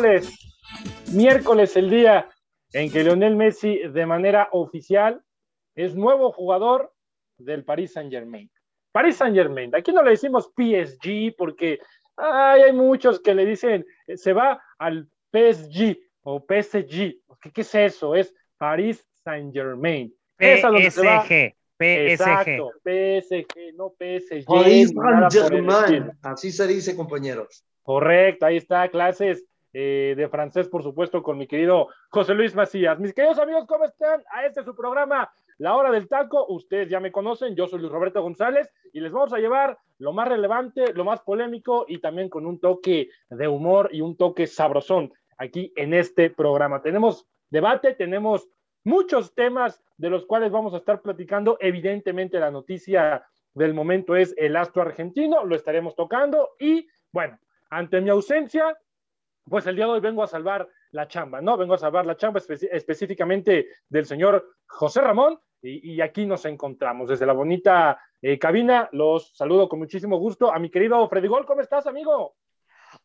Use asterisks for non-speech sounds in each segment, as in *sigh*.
Miércoles, miércoles el día en que Lionel Messi de manera oficial es nuevo jugador del Paris Saint Germain. Paris Saint Germain, aquí no le decimos PSG porque ay, hay muchos que le dicen eh, se va al PSG o PSG. ¿Qué, qué es eso? Es Paris Saint Germain. Es a donde se va. PSG. PSG. Exacto, PSG, no PSG. Paris estilo. Saint-Germain. Así se dice, compañeros. Correcto, ahí está, clases eh, de francés, por supuesto, con mi querido José Luis Macías. Mis queridos amigos, ¿cómo están? A este es su programa, La Hora del Taco. Ustedes ya me conocen, yo soy Luis Roberto González y les vamos a llevar lo más relevante, lo más polémico y también con un toque de humor y un toque sabrosón aquí en este programa. Tenemos debate, tenemos muchos temas de los cuales vamos a estar platicando. Evidentemente, la noticia del momento es el astro argentino, lo estaremos tocando y bueno, ante mi ausencia, pues el día de hoy vengo a salvar la chamba, ¿no? Vengo a salvar la chamba espe- específicamente del señor José Ramón y, aquí nos encontramos desde la bonita eh, cabina. Los saludo con muchísimo gusto a mi querido Freddy Gol. ¿Cómo estás, amigo?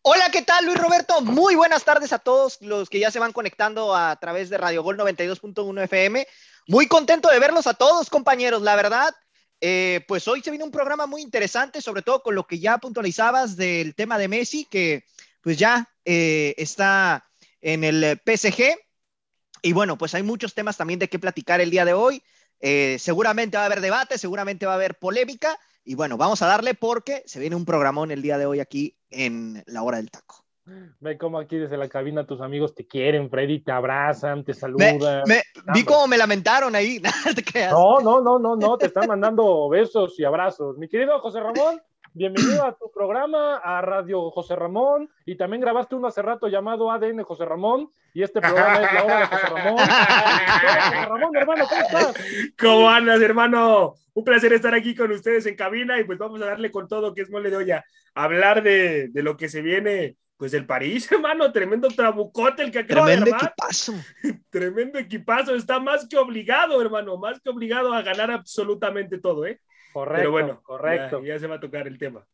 Hola, ¿qué tal Luis Roberto? Muy buenas tardes a todos los que ya se van conectando a través de Radio Gol 92.1 FM. Muy contento de verlos a todos, compañeros, la verdad. eh, pues hoy se viene un programa muy interesante, sobre todo con lo que ya puntualizabas del tema de Messi, que pues ya eh, está en el eh, PSG. Y bueno, pues hay muchos temas también de qué platicar el día de hoy. Eh, seguramente va a haber debate, seguramente va a haber polémica. Y bueno, vamos a darle porque se viene un programón el día de hoy aquí en la hora del taco. Ve cómo aquí desde la cabina tus amigos te quieren, Freddy, te abrazan, te saludan. me- vi cómo me lamentaron ahí. *laughs* No, no, no, no, no, te están mandando besos y abrazos. Mi querido José Ramón, bienvenido a tu programa, a Radio José Ramón, y también grabaste uno hace rato llamado ADN José Ramón, y este programa es la hora de José Ramón. *laughs* José Ramón, hermano, ¿cómo estás? ¿Cómo andas, hermano? Un placer estar aquí con ustedes en cabina y pues vamos a darle con todo que es mole de olla. Hablar de, de lo que se viene, pues del París, *laughs* hermano. Tremendo trabucote el que acaba Tremendo de armar. equipazo. *laughs* Tremendo equipazo. Está más que obligado, hermano. Más que obligado a ganar absolutamente todo, ¿eh? Correcto, Pero bueno, correcto. Ya, ya se va a tocar el tema.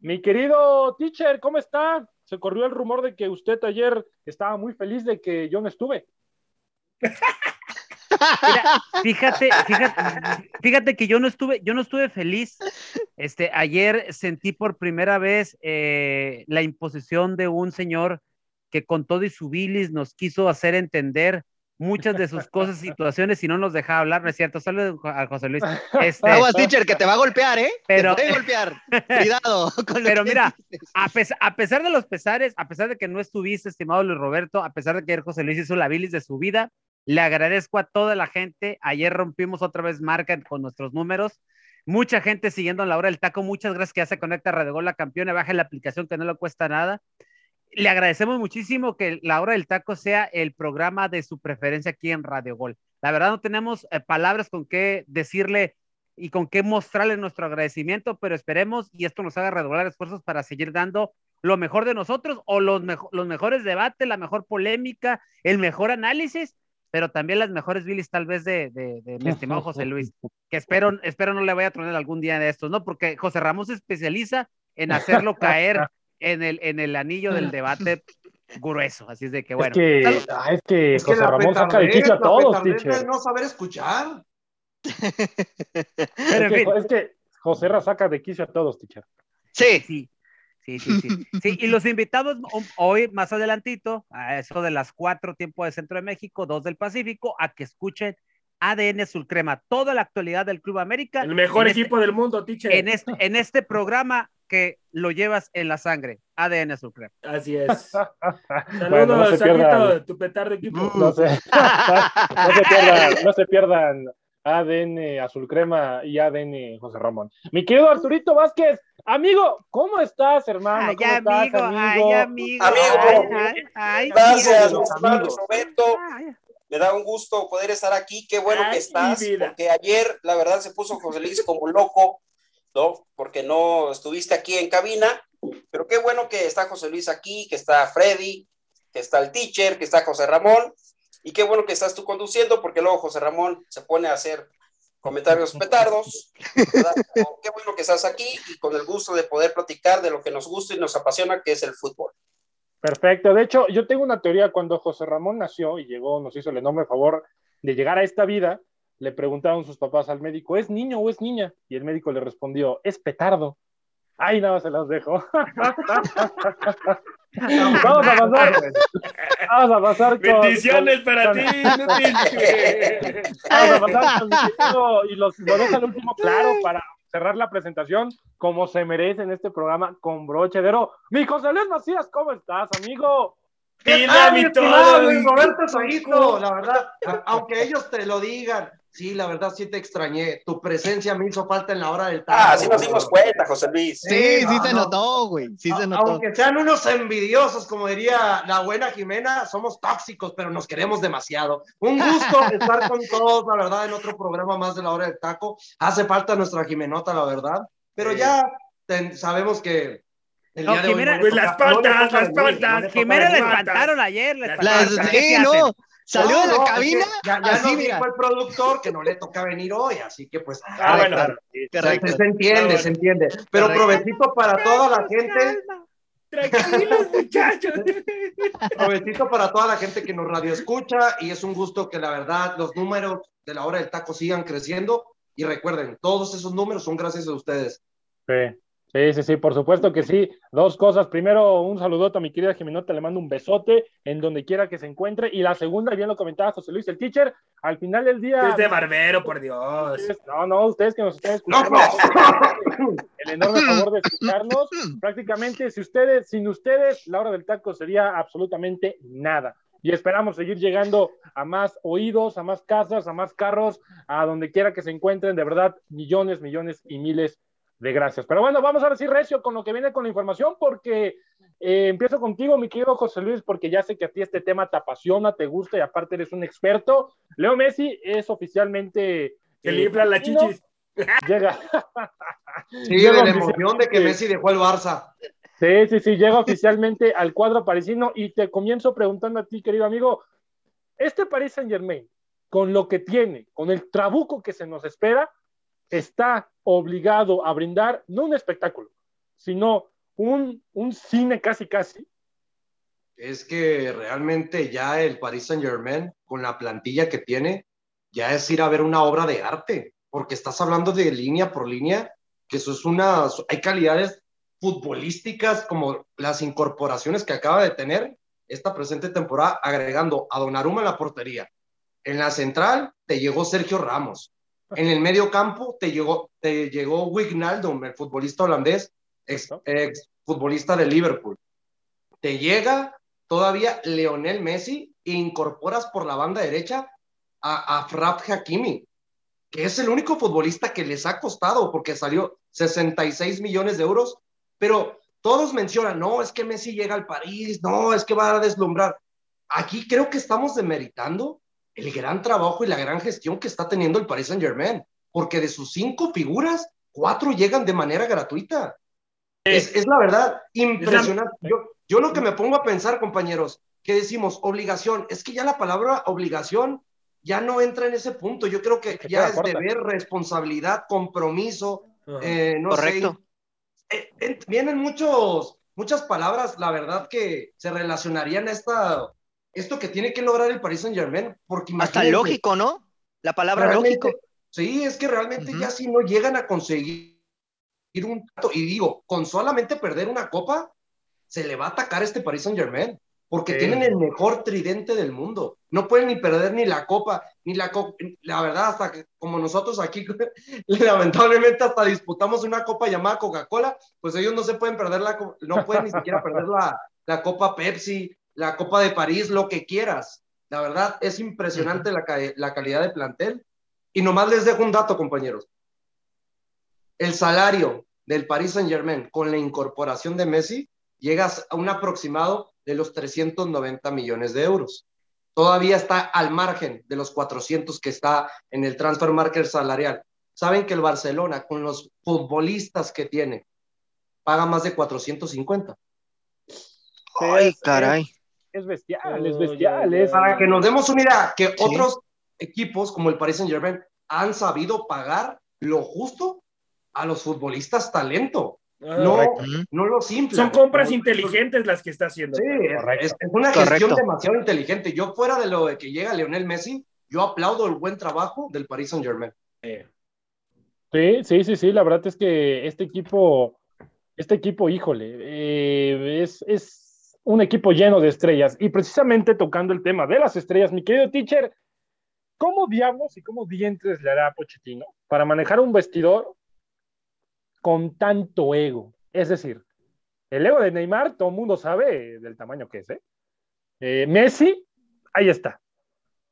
Mi querido teacher, ¿cómo está? Se corrió el rumor de que usted ayer estaba muy feliz de que yo no estuve. Mira, fíjate, fíjate, fíjate que yo no estuve, yo no estuve feliz. Este, ayer sentí por primera vez eh, la imposición de un señor que con todo y su bilis nos quiso hacer entender muchas de sus cosas, situaciones y no nos dejaba hablar, ¿no es cierto? Saludos a José Luis. *laughs* Este, Aguas, teacher, que te va a golpear, ¿eh? Pero- te puede golpear. *laughs* Cuidado. Con lo Pero que mira, a, pes- a pesar de los pesares, a pesar de que no estuviste, estimado Luis Roberto, a pesar de que ayer José Luis hizo la bilis de su vida, le agradezco a toda la gente. Ayer rompimos otra vez marca con nuestros números. Mucha gente siguiendo en la hora del taco. Muchas gracias que ya se conecta a Radio Gol La Campeona. Baje la aplicación que no le cuesta nada. Le agradecemos muchísimo que la hora del taco sea el programa de su preferencia aquí en Radio Gol. La verdad no tenemos eh, palabras con qué decirle y con qué mostrarle nuestro agradecimiento, pero esperemos y esto nos haga redoblar esfuerzos para seguir dando lo mejor de nosotros o los, mejo- los mejores debates, la mejor polémica, el mejor análisis, pero también las mejores bilis tal vez de, de, de mi estimado *laughs* José Luis, que espero, espero no le vaya a tronar algún día de estos, ¿no? Porque José Ramos se especializa en hacerlo caer en el, en el anillo del *laughs* debate grueso, así es de que bueno. es que, Salud. ah, es que Es José Ramón saca de quicio a todos, teacher. es no saber escuchar. *laughs* Pero en Es que, fin. es que José Ra saca de quicio a todos, teacher. Sí, Sí. Sí, sí, sí. Sí, y los invitados hoy, más adelantito, a eso de las cuatro tiempo de Centro de México, dos del Pacífico, a que escuchen ADN Azul Crema, toda la actualidad del Club América. El mejor en este- equipo del mundo, teacher. en este, en este programa que lo llevas en la sangre, ADN Azul Crema. Así es. *laughs* Saludos, Bueno, no se Saquito, pierdan. tu petardo equipo. No se, *laughs* no se pierdan, no se pierdan ADN Azul Crema y ADN José Ramón. Mi querido Arturito Vázquez, amigo, ¿cómo estás, hermano? Ay, ¿Cómo estás, amigo, ay, amigo. Amigo. Ay, Gracias, amigo. amigos. Roberto. Me da un gusto poder estar aquí. Qué bueno Ay, que estás, porque ayer, la verdad, se puso José Luis como loco, ¿no? Porque no estuviste aquí en cabina. Pero qué bueno que está José Luis aquí, que está Freddy, que está el teacher, que está José Ramón. Y qué bueno que estás tú conduciendo, porque luego José Ramón se pone a hacer comentarios *laughs* petardos. qué bueno que estás aquí y con el gusto de poder platicar de lo que nos gusta y nos apasiona, que es el fútbol. Perfecto. De hecho, yo tengo una teoría. Cuando José Ramón nació y llegó, nos hizo el enorme favor de llegar a esta vida, le preguntaron sus papás al médico, ¿es niño o es niña? Y el médico le respondió, es petardo. Ay, nada, se las dejo. *laughs* Vamos a pasar. Vamos a pasar con. Bendiciones con- para con- ti. Vamos a pasar con y los, lo el último claro para cerrar la presentación como se merece en este programa con broche de oro. Mi José Luis Macías, ¿cómo estás, amigo? Dile a mi mi estimado todo. Luis Roberto Soguito, la verdad, aunque ellos te lo digan, sí, la verdad sí te extrañé. Tu presencia me hizo falta en la hora del Ah, taco. sí nos dimos cuenta, José Luis. Sí, sí no, se no. notó, güey. Sí se A- notó. Aunque sean unos envidiosos, como diría la buena Jimena, somos tóxicos, pero nos queremos demasiado. Un gusto *laughs* estar con todos, la verdad, en otro programa más de la hora del taco. Hace falta nuestra Jimenota, la verdad, pero Sí. ya ten- sabemos que el No, día de hoy Jimena- le Pues las no patas, toca las patas. no Jimena le espantaron ayer. le Las espantaron. Las- ¿Qué sí, hacen? no. Salió de No, la no, es cabina. que Ya, ya así, nos mira. dijo el productor que no le toca venir hoy, así que pues. Ah, bueno. Correcto, Se, correcto. se entiende, se entiende. Pero Correcto. provechito para toda la gente, Tranquilos, muchachos. *laughs* provechito para toda la gente que nos radio escucha y es un gusto que la verdad los números de la hora del taco sigan creciendo y recuerden, todos esos números son gracias a ustedes. Sí, sí, sí, sí, por supuesto que sí. Dos cosas. Primero, un saludote a mi querida Jimenota, le mando un besote en donde quiera que se encuentre. Y la segunda, bien lo comentaba José Luis, el teacher, al final del día. Es de barbero, por Dios. No, no, ustedes que nos están escuchando, *laughs* el enorme favor de escucharnos. Prácticamente, si ustedes, sin ustedes, la hora del taco sería absolutamente nada. Y esperamos seguir llegando a más oídos, a más casas, a más carros, a donde quiera que se encuentren. De verdad, millones, millones y miles de gracias. Pero bueno, vamos ahora sí, Recio, con lo que viene con la información, porque eh, empiezo contigo, mi querido José Luis, porque ya sé que a ti este tema te apasiona, te gusta y aparte eres un experto. Leo Messi es oficialmente. Que eh, platino. chichis. Llega. Sí, Llega de la emoción de que Messi dejó el Barça. Sí, sí, sí, llega oficialmente al cuadro parisino y te comienzo preguntando a ti, querido amigo, este Paris Saint Germain, con lo que tiene, con el trabuco que se nos espera, está obligado a brindar no un espectáculo, sino un, un cine casi casi. Es que realmente ya el Paris Saint Germain, con la plantilla que tiene, ya es ir a ver una obra de arte, porque estás hablando de línea por línea, que eso es una, hay calidades futbolísticas como las incorporaciones que acaba de tener esta presente temporada, agregando a Donnarumma en la portería. En la central te llegó Sergio Ramos. En el medio campo te llegó, te llegó Wijnaldum, el futbolista holandés, ex, ex futbolista de Liverpool. Te llega todavía Leonel Messi e incorporas por la banda derecha a, a Hakimi, que es el único futbolista que les ha costado porque salió 66 millones de euros, pero todos mencionan, no, es que Messi llega al París, no, es que va a deslumbrar. Aquí creo que estamos demeritando el gran trabajo y la gran gestión que está teniendo el Paris Saint Germain, porque de sus cinco figuras, cuatro llegan de manera gratuita. Es, es la verdad, impresionante. Yo, yo lo que me pongo a pensar, compañeros, que decimos obligación, es que ya la palabra obligación ya no entra en ese punto. Yo creo que Se ya es deber, responsabilidad, compromiso, eh, no Correcto. sé. Eh, eh, vienen muchos, muchas palabras, la verdad, que se relacionarían a esta, esto que tiene que lograr el Paris Saint Germain, porque Hasta lógico, ¿no? La palabra lógico. Sí, es que realmente ya si no llegan a conseguir un y digo, con solamente perder una copa, se le va a atacar este Paris Saint Germain, porque tienen el mejor tridente del mundo. No pueden ni perder ni la copa, ni la copa. La verdad, hasta que como nosotros aquí, *laughs* lamentablemente hasta disputamos una copa llamada Coca-Cola, pues ellos no se pueden perder la, no pueden ni siquiera perder la, la copa Pepsi, la copa de París, lo que quieras. La verdad, es impresionante la, la calidad de plantel. Y nomás les dejo un dato, compañeros. El salario del Paris Saint Germain con la incorporación de Messi llega a un aproximado de los 390 millones de euros. Todavía está al margen de los 400 que está en el transfer market salarial. Saben que el Barcelona, con los futbolistas que tiene, paga más de 450. Ay, caray. Es, bestial, es bestial. Para que nos demos una idea, que otros equipos como el Paris Saint Germain han sabido pagar lo justo a los futbolistas talento. Ah, no, no lo simple. Son compras inteligentes las que está haciendo. Sí, es, una gestión demasiado inteligente. Yo fuera de lo de que llega Leonel Messi, yo aplaudo el buen trabajo del Paris Saint Germain. Sí, sí, sí, sí. La verdad es que este equipo, este equipo, híjole, eh, es, es un equipo lleno de estrellas. Y precisamente tocando el tema de las estrellas, mi querido teacher, ¿cómo diablos y cómo dientes le hará Pochettino para manejar un vestidor con tanto ego. Es decir, el ego de Neymar, todo el mundo sabe del tamaño que es. ¿eh? ¿eh? Messi, ahí está.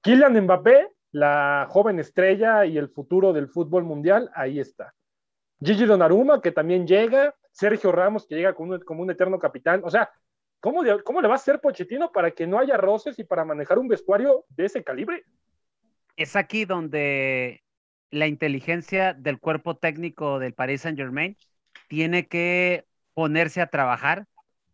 Kylian Mbappé, la joven estrella y el futuro del fútbol mundial, ahí está. Gigi Donnarumma, que también llega. Sergio Ramos, que llega como un, como un eterno capitán. O sea, ¿cómo, ¿cómo le va a hacer Pochettino para que no haya roces y para manejar un vestuario de ese calibre? Es aquí donde la inteligencia del cuerpo técnico del Paris Saint Germain tiene que ponerse a trabajar,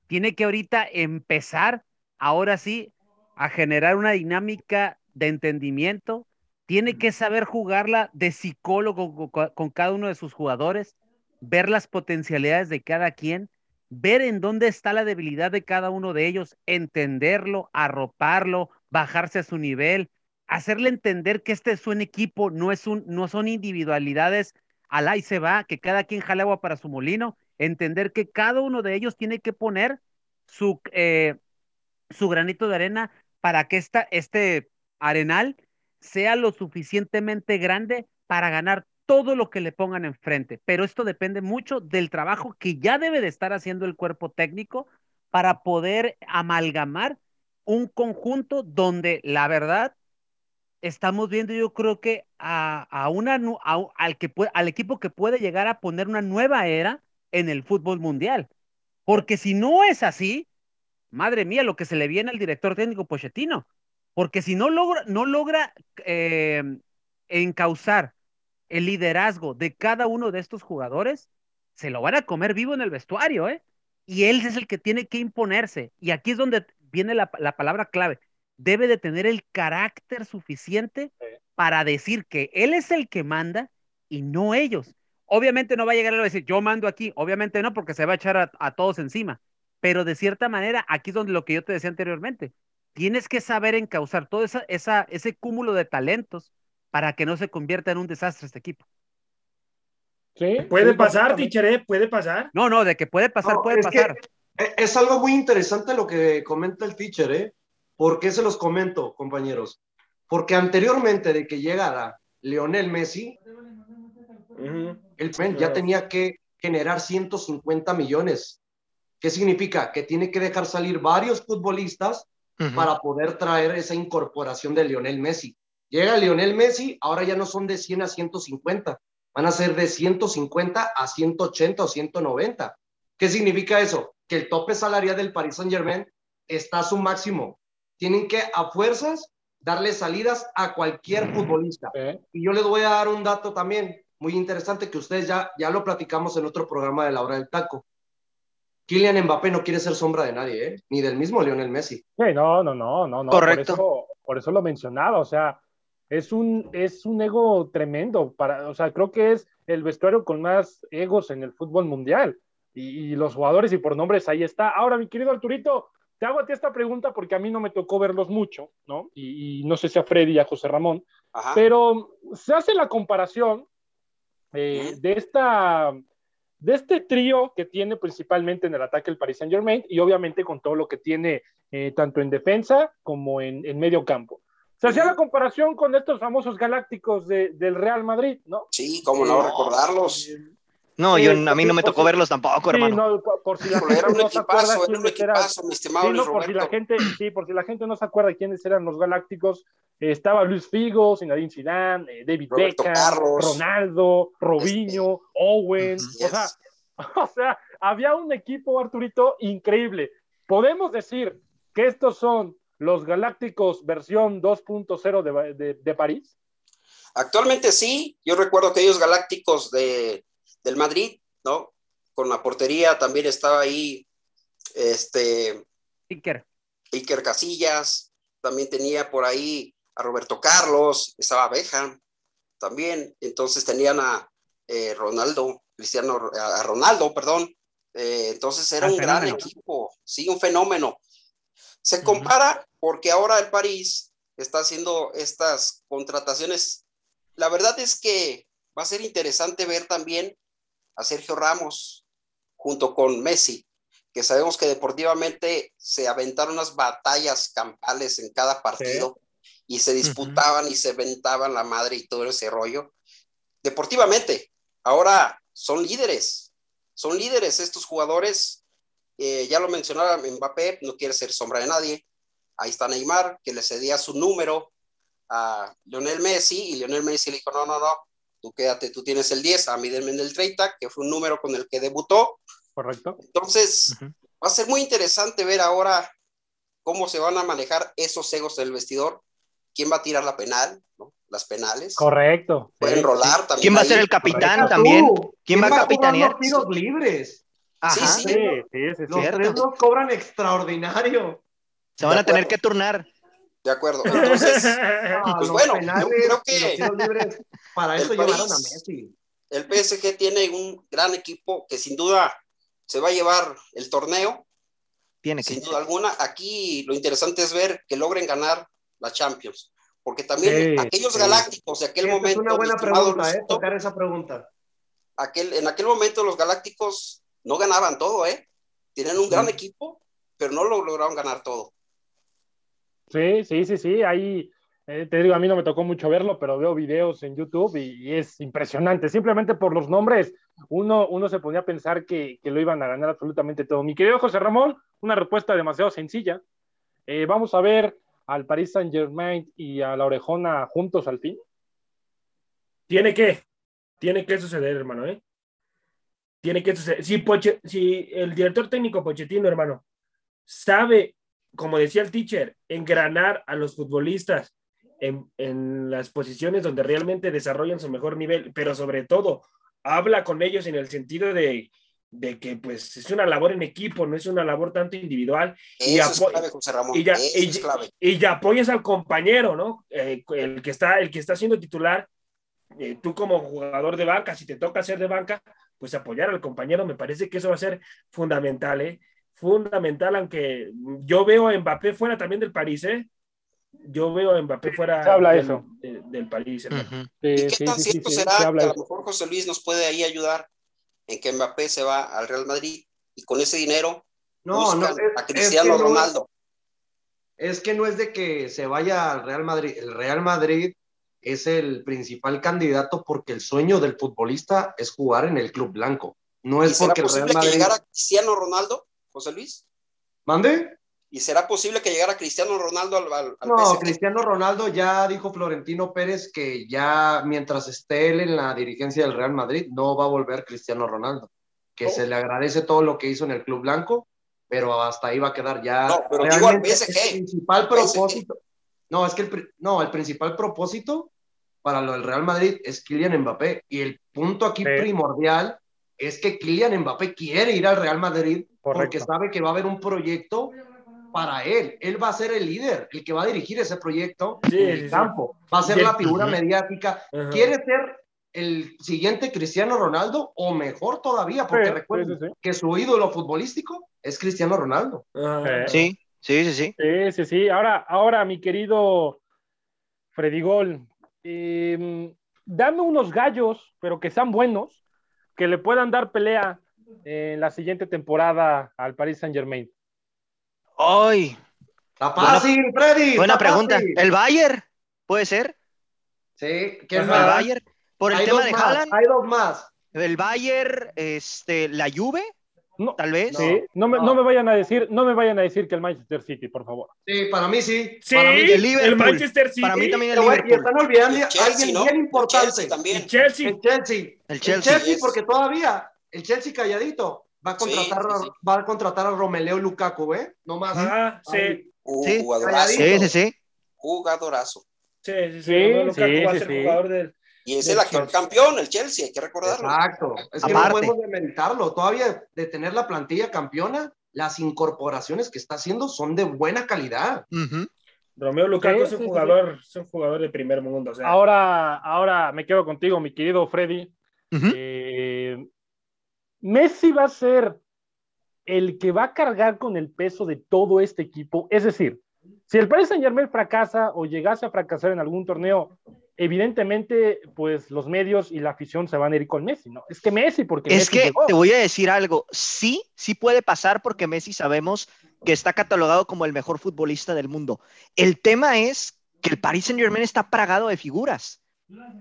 tiene que ahorita empezar, ahora sí, a generar una dinámica de entendimiento, tiene que saber jugarla de psicólogo con, cada uno de sus jugadores, ver las potencialidades de cada quien, ver en dónde está la debilidad de cada uno de ellos, entenderlo, arroparlo, bajarse a su nivel, hacerle entender que este es un equipo, no, es un, no son individualidades al ahí se va, que cada quien jale agua para su molino, entender que cada uno de ellos tiene que poner su, eh, su granito de arena para que esta, este arenal sea lo suficientemente grande para ganar todo lo que le pongan enfrente. Pero esto depende mucho del trabajo que ya debe de estar haciendo el cuerpo técnico para poder amalgamar un conjunto donde la verdad estamos viendo, yo creo que a, una, al, que al equipo que puede llegar a poner una nueva era en el fútbol mundial. Porque si no es así, madre mía, lo que se le viene al director técnico Pochettino. Porque si no logra, no logra em, encauzar el liderazgo de cada uno de estos jugadores, se lo van a comer vivo en el vestuario, ¿eh? Y él es el que tiene que imponerse. Y aquí es donde viene la palabra clave debe de tener el carácter suficiente para decir que él es el que manda y no ellos. Obviamente no va a llegar a decir, yo mando aquí, obviamente no, porque se va a echar a, todos encima, pero de cierta manera, aquí es donde lo que yo te decía anteriormente, tienes que saber encauzar todo esa, esa, ese cúmulo de talentos para que no se convierta en un desastre este equipo. Sí, puede pasar, Tichere, puede pasar. No, no, de que puede pasar, puede pasar. E, es algo muy interesante lo que comenta el teacher, ¿eh? ¿Por qué se los comento, compañeros? Porque anteriormente de que llegara Leonel Messi, el ya tenía que generar 150 millones. ¿Qué significa? Que tiene que dejar salir varios futbolistas para poder traer esa incorporación de Lionel Messi. Llega Lionel Messi, ahora ya no son de 100 a 150, van a ser de 150 a 180 o 190. ¿Qué significa eso? Que el tope salarial del Paris Saint Germain está a su máximo tienen que a fuerzas darle salidas a cualquier futbolista. Y yo les voy a dar un dato también muy interesante que ustedes ya, ya lo platicamos en otro programa de la hora del taco. Kylian Mbappé no quiere ser sombra de nadie, ¿eh? ni del mismo Lionel Messi. no, no, no, no, no. Correcto. Por eso, lo mencionaba, o sea, es un, es un ego tremendo. Para, o sea, creo que es el vestuario con más egos en el fútbol mundial. Y, y los jugadores y por nombres ahí está. Ahora, mi querido Arturito, te hago a ti esta pregunta porque a mí no me tocó verlos mucho, ¿no? Y, no sé si a Freddy y a José Ramón, pero se hace la comparación eh, de esta de este trío que tiene principalmente en el ataque el Paris Saint Germain y obviamente con todo lo que tiene eh, tanto en defensa como en, en medio campo. Se hacía la comparación con estos famosos galácticos de, del Real Madrid, ¿no? Sí, cómo no recordarlos. No, Sí, yo, a mí no me tocó si- verlos tampoco, Sí, hermano. no, por, por si la Pero era gente un no se acuerda era un quiénes eran. equipazo, mi estimado Sí, Luis no, por si la gente, sí, por si la gente no se acuerda quiénes eran los galácticos, eh, estaba Luis Figo, Zinedine Zidane, eh, David Roberto Beckham, Carlos. Ronaldo, Robinho, Owen, Ujú. o sea, *laughs* o sea, había un equipo, Arturito, increíble. Podemos decir que estos son los galácticos versión 2.0 de, de, de París. Actualmente sí, yo recuerdo aquellos galácticos de, del Madrid, ¿no? Con la portería también estaba ahí este, Iker. Iker Casillas, también tenía por ahí a Roberto Carlos, estaba Beckham también, entonces tenían a eh, Ronaldo, Cristiano, a Ronaldo, perdón, Eh, entonces era Ah, un gran equipo, sí, un fenómeno. Se compara porque ahora el París está haciendo estas contrataciones. La verdad es que va a ser interesante ver también a Sergio Ramos junto con Messi, que sabemos que deportivamente se aventaron unas batallas campales en cada partido y se disputaban y se aventaban la madre y todo ese rollo. Deportivamente, ahora son líderes, son líderes estos jugadores. Eh, ya lo mencionaba Mbappé, no quiere ser sombra de nadie. Ahí está Neymar, que le cedía su número a Lionel Messi y Lionel Messi le dijo, no, no, no, tú quédate, tú tienes el 10, a mí denme el 30, que fue un número con el que debutó. Correcto. Entonces, va a ser muy interesante ver ahora cómo se van a manejar esos egos del vestidor, quién va a tirar la penal, ¿no? las penales, Correcto. pueden Sí, rolar también. ¿Quién va a ser el capitán también? tú, ¿Quién va a capitanear? los tiros libres? Ajá. Sí, Sí, sí, sí. Los Cierto. tres los cobran extraordinario. Se van a tener que turnar. De acuerdo. *laughs* Entonces, Ah, Pues bueno, yo creo que para eso llevaron a Messi. el PSG tiene un gran equipo que sin duda se va a llevar el torneo, Tiene que. sin duda alguna. Aquí lo interesante es ver que logren ganar la Champions, porque también Sí, aquellos sí. galácticos de aquel Esa momento, es una buena pregunta, ¿eh? Luisito, Tocar esa pregunta. aquel, en aquel momento los galácticos no ganaban todo, ¿eh? Tienen un gran Sí. equipo, pero no lo lograron ganar todo. Sí, sí, sí, sí. Ahí, eh, te digo, a mí no me tocó mucho verlo, pero veo videos en YouTube y, y es impresionante. Simplemente por los nombres, uno, uno se ponía a pensar que, que lo iban a ganar absolutamente todo. Mi querido José Ramón, una respuesta demasiado sencilla. Eh, vamos a ver al Paris Saint Germain y a la Orejona juntos al fin. Tiene que, tiene que suceder, hermano, ¿eh? Tiene que suceder. Si, Poche- si el director técnico Pochettino, hermano, sabe, como decía el teacher, engranar a los futbolistas en, en las posiciones donde realmente desarrollan su mejor nivel, pero sobre todo habla con ellos en el sentido de, de que pues es una labor en equipo, no es una labor tanto individual Y Eso es apo- clave, José Ramón. y ya- y ya apoyas al compañero, ¿no? Eh, el, que está, el que está siendo titular, eh, tú como jugador de banca, si te toca ser de banca, pues apoyar al compañero, me parece que eso va a ser fundamental, ¿eh? Fundamental, aunque yo veo a Mbappé fuera también del París, ¿eh? Yo veo a Mbappé fuera se habla del, eso. de- del París, hermano. Ujú. Sí, ¿Y qué sí, tan sí, cierto sí, será se que habla a de lo mejor José Luis nos puede ahí ayudar en que Mbappé se va al Real Madrid y con ese dinero No, buscan no, es, a es Cristiano que no, Ronaldo? es que no es de que se vaya al Real Madrid. El Real Madrid es el principal candidato porque el sueño del futbolista es jugar en el club blanco. No ¿Y es será porque posible Real que Madrid. llegara Cristiano Ronaldo, José Luis? ¿Mande? ¿Y será posible que llegara Cristiano Ronaldo al, al, al No, PSG? Cristiano Ronaldo ya dijo Florentino Pérez que ya mientras esté él en la dirigencia del Real Madrid no va a volver Cristiano Ronaldo. Que Oh. se le agradece todo lo que hizo en el club blanco, pero hasta ahí va a quedar ya. No, pero digo al Realmente PSG. El principal PSG. propósito. No, es que el, no, el principal propósito para lo del Real Madrid es Kylian Mbappé. Y el punto aquí Sí. primordial es que Kylian Mbappé quiere ir al Real Madrid porque sabe que va a haber un proyecto para él. Él va a ser el líder, el que va a dirigir ese proyecto Sí, en el sí, sí. campo. Va a ser la figura mediática. Ajá. ¿Quiere ser el siguiente Cristiano Ronaldo o mejor todavía? Porque Sí, recuerden sí, sí, sí. que su ídolo futbolístico es Cristiano Ronaldo. Sí, sí, sí. Sí, sí, sí. Ahora, ahora, mi querido Freddy Gol, eh, dame unos gallos, pero que sean buenos, que le puedan dar pelea en la siguiente temporada al Paris Saint Germain? Ay, Está fácil, Freddy. buena pregunta. fácil. ¿El Bayern? ¿Puede ser? Sí, ¿quién ¿El más? Bayern? ¿Por el Hay tema de más, Haaland? Hay dos más. ¿El Bayern, este, la Juve? No, Tal vez. sí, no, me, no. no me vayan a decir, no me vayan a decir que el Manchester City, por favor. Sí, para mí sí. Sí, Para mí el Liverpool. el Manchester City. Para mí también el güey, y Liverpool. están olvidando El a Chelsea, alguien ¿no? bien El importante. Chelsea también. El Chelsea. El Chelsea. El El Chelsea. Chelsea, Yes. porque todavía el Chelsea calladito va a contratar, sí, a- va a contratar a Romeleo Lukaku, ¿eh? No más. Ajá, sí. Un Sí. jugadorazo. Sí, sí, sí. Jugadorazo. Sí, sí, sí. Lukaku va a ser jugador del. Y es el actual campeón, el Chelsea, hay que recordarlo. Exacto. Es que Aparte. no podemos demeritarlo. Todavía de tener la plantilla campeona, las incorporaciones que está haciendo son de buena calidad. Romeo Lukaku Sí, es un sí, sí. jugador, es un jugador de primer mundo. O sea, Ahora, ahora me quedo contigo, mi querido Freddy. Eh, Messi va a ser el que va a cargar con el peso de todo este equipo. Es decir, si el Paris Saint Germain fracasa o llegase a fracasar en algún torneo, evidentemente, pues los medios y la afición se van a ir con Messi, ¿no? Es que Messi, porque Es Messi que llegó. te voy a decir algo. Sí, sí puede pasar porque Messi sabemos que está catalogado como el mejor futbolista del mundo. El tema es que el Paris Saint Germain está plagado de figuras.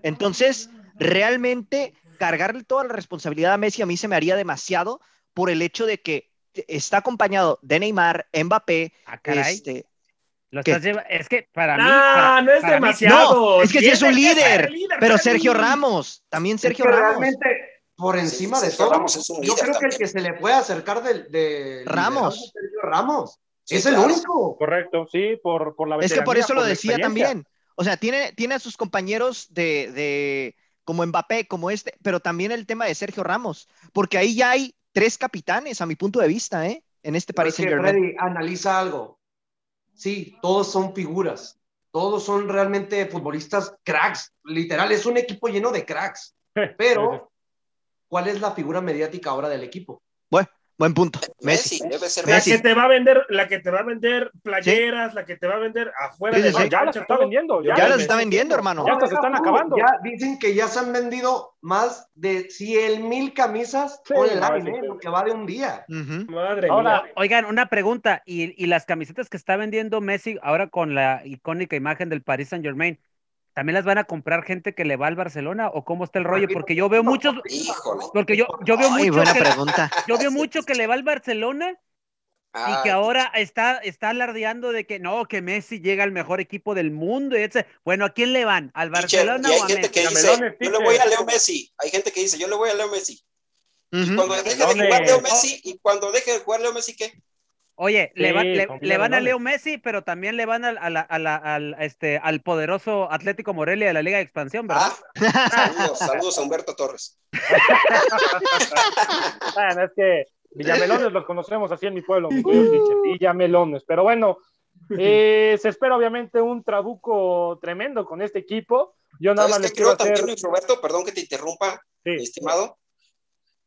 Entonces, realmente cargarle toda la responsabilidad a Messi a mí se me haría demasiado por el hecho de que está acompañado de Neymar, Mbappé, Ah, este, Lo ¿qué? estás lleva- Es que para mí. no, para- no es para demasiado. No, es que sí es un líder, líder, pero. Sergio Ramos, también Sergio Es que Ramos. realmente, por encima de todo, Ramos es un yo creo que el que se le puede acercar del de Ramos. Sergio Ramos. Sí, es el claro. único. Correcto, sí, por, por la Es que por eso lo decía también. O sea, tiene, tiene a sus compañeros de, de como Mbappé, como este, pero también el tema de Sergio Ramos, porque ahí ya hay tres capitanes, a mi punto de vista, ¿eh? En este Paris Saint Germain. Freddy, analiza algo. Sí, todos son figuras. Todos son realmente futbolistas cracks. Literal, es un equipo lleno de cracks. *laughs* Pero, ¿cuál es la figura mediática ahora del equipo? Buen punto. Messi. Messi, debe ser La Messi. que te va a vender, la que te va a vender playeras, la que te va a vender afuera Sí, de sí, la sí. Ya las está todo. vendiendo. Ya las las está vendiendo, hermano. Ya hasta se están acabando. Ya dicen que ya se han vendido más de 100 mil camisas sí, ¿eh? sí. lo que va de un día. Madre Ahora, mía. Oigan, una pregunta. ¿Y, y las camisetas que está vendiendo Messi ahora con la icónica imagen del Paris Saint Germain, ¿también las van a comprar gente que le va al Barcelona o cómo está el rollo? Porque yo veo muchos, Híjole. porque yo, yo veo mucho buena que, pregunta. yo veo mucho que le va al Barcelona y que ahora está, está alardeando de que no, que Messi llega al mejor equipo del mundo. Y etc. Bueno, ¿a quién le van? ¿Al Barcelona y hay o a gente Messi? que dice, yo le voy a Leo Messi. Hay gente que dice, yo le voy a Leo Messi. Cuando deje de jugar Leo Messi, y cuando deje de jugar Leo Messi, ¿qué? Oye, le, Sí, van, le, van a. Leo Messi, pero también le van al, a la- a la- al, este, al poderoso Atlético Morelia de la Liga de Expansión, ¿verdad? Ah, saludos, saludos a Humberto Torres. *laughs* Bueno, es que Villamelones los conocemos así en mi pueblo, Villamelones. Pero bueno, eh, se espera obviamente un trabuco tremendo con este equipo. Yo nada más ¿Sabes les creo hacer. también, Luis Roberto? Perdón que te interrumpa, mi Sí, estimado.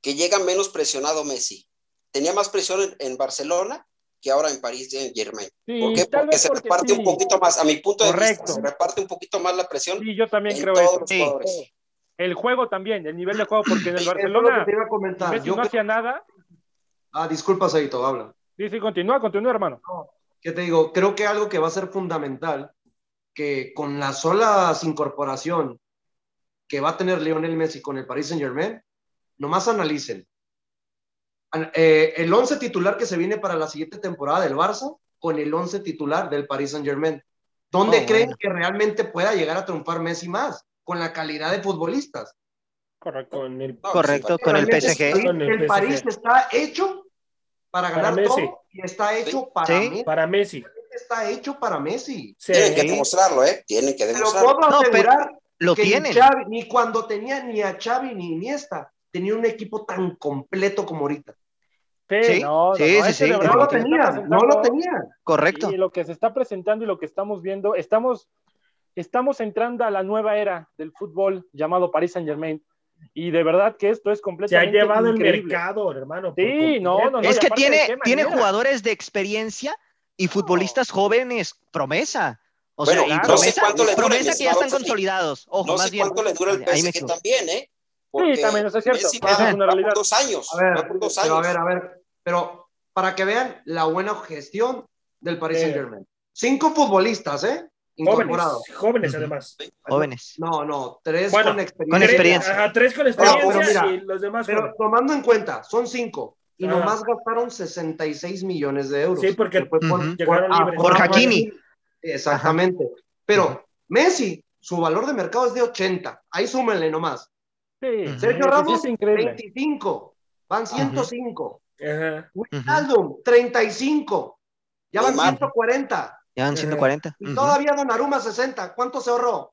Que llega menos presionado Messi. Tenía más presión en, en Barcelona que ahora en París Saint Germain. sí, ¿Por qué? Porque se porque reparte sí. un poquito más, a mi punto de Correcto. vista, se reparte un poquito más la presión Sí, yo también en creo todos eso. los Sí. jugadores. El juego también, el nivel de juego, porque en el Eso es lo Barcelona que te iba a comentar. Messi Yo no hacía nada. Ah, disculpa, Saito, habla. Sí, sí, continúa, continúa, hermano. ¿Qué te digo? Creo que algo que va a ser fundamental, que con la sola incorporación que va a tener Lionel Messi con el Paris Saint Germain, nomás analicen. Eh, el 11 titular que se viene para la siguiente temporada del Barça con el 11 titular del Paris Saint Germain. ¿Dónde Oh, creen bueno. que realmente pueda llegar a triunfar Messi más? Con la calidad de futbolistas. Correcto. Con el, No, Correcto, sí, con el PSG. El, Con el el París está hecho para Para ganar Messi. todo y está hecho para Sí. Messi. para Messi. Está hecho para Messi. Sí. Tienen que demostrarlo, ¿eh? Tienen que demostrarlo. No, pero Lo que ni, tienen. Xavi- ni cuando tenía ni a Xavi ni Iniesta tenía un equipo tan completo como ahorita. Sí, Sí, no, no, sí, no, sí, sí, No lo tenía, no lo tenía. Correcto. Y lo que se está presentando y lo que estamos viendo, estamos, estamos entrando a la nueva era del fútbol llamado Paris Saint Germain. Y de verdad que esto es Se ha completamente llevado increíble. el mercado, hermano. Sí, completo. no, no, no. Es que aparte, ¿de tiene, tiene jugadores de experiencia y futbolistas jóvenes promesa. O Bueno, sea, y no sé promesa, cuánto le dure, promesa que ya están consolidados. Ojo, No más sé bien. cuánto le dura el Ahí me PSG también, ¿eh? Porque Sí, también eso es cierto. Messi va, es una va por dos años. A ver, va por dos pero a años. ver, a ver, pero para que vean la buena gestión del Paris Eh. Saint Germain. Cinco futbolistas, ¿eh? Incorporados. Jóvenes, jóvenes además. Jóvenes. No, no, tres Bueno, con experiencia. Con experiencia. Ajá, tres con pero experiencia mira, y los demás Pero jóvenes. tomando en cuenta, son cinco. Y Ajá. nomás gastaron 66 millones de euros. Sí, porque por- llegaron ah, libres. Por ah, Hakimi. Exactamente. Pero Messi, su valor de mercado es de 80. Ahí súmenle nomás. Sí. Sergio Ramos, es increíble. 25. Van 105. Ajá. Wijnaldum, 35. Ya van Neymar. 140. Ya van 140. Y todavía Donnarumma 60. ¿Cuánto se ahorró?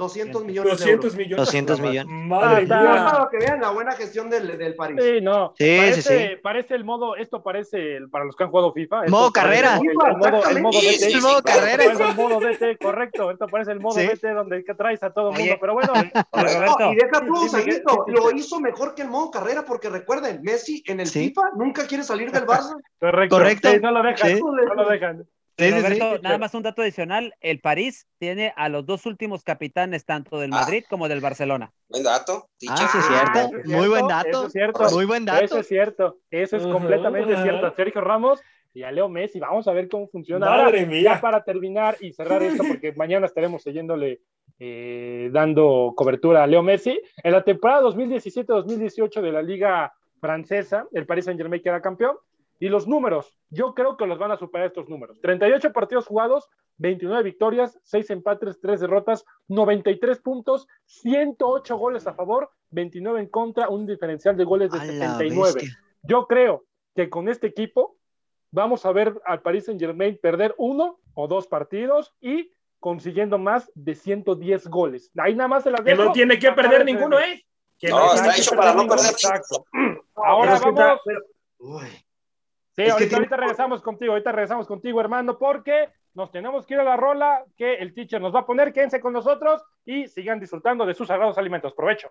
200 millones 200 de euros. millones. 200 millones. Madre Está- mía. Para que vean la buena gestión del, del París. Sí, no. Sí, parece, sí, sí. parece el modo, esto parece, el- para los que han jugado FIFA. esto Modo carrera. El, el modo, el modo. DT. El modo carrera. Parece el modo DT, correcto. Esto parece el modo Sí. DT donde que traes a todo el mundo. Pero bueno. *laughs* No, y deja tú, Saguito, lo hizo mejor que el modo carrera, porque recuerden, Messi en el Sí. FIFA nunca quiere salir del *laughs* Barça. correcto. Correcto. Sí, no lo dejan. Sí. No lo dejan. Sí, sí, sí. Roberto, nada más un dato adicional. El París tiene a los dos últimos capitanes, tanto del Ah. Madrid como del Barcelona. Buen dato. Ah, sí, es Ah, cierto. eso es Muy buen dato. Eso es cierto. Muy buen Eso dato. es cierto. Eso es completamente cierto. A Sergio Ramos y a Leo Messi. Vamos a ver cómo funciona. Ahora, ya para terminar y cerrar esto, porque *laughs* mañana estaremos siguiéndole eh, dando cobertura a Leo Messi. En la temporada 2017-2018 de la Liga Francesa, el Paris Saint-Germain queda campeón. Y los números, yo creo que los van a superar estos números. 38 partidos jugados, 29 victorias, 6 empates, 3 derrotas, 93 puntos, 108 goles a favor, 29 en contra, un diferencial de goles de A la 79. bestia. Yo creo que con este equipo vamos a ver al Paris Saint Germain perder uno o dos partidos y consiguiendo más de 110 goles. Ahí nada más se las Que dejo. no tiene que perder ninguno, ¿eh? Que No, está que hecho para no perder. Exacto. Ahora que vamos. está- Uy. Sí, Es que ahorita, tiene- ahorita regresamos contigo, ahorita regresamos contigo, hermano, porque nos tenemos que ir a la rola que el teacher nos va a poner. Quédense con nosotros y sigan disfrutando de sus sagrados alimentos. Provecho.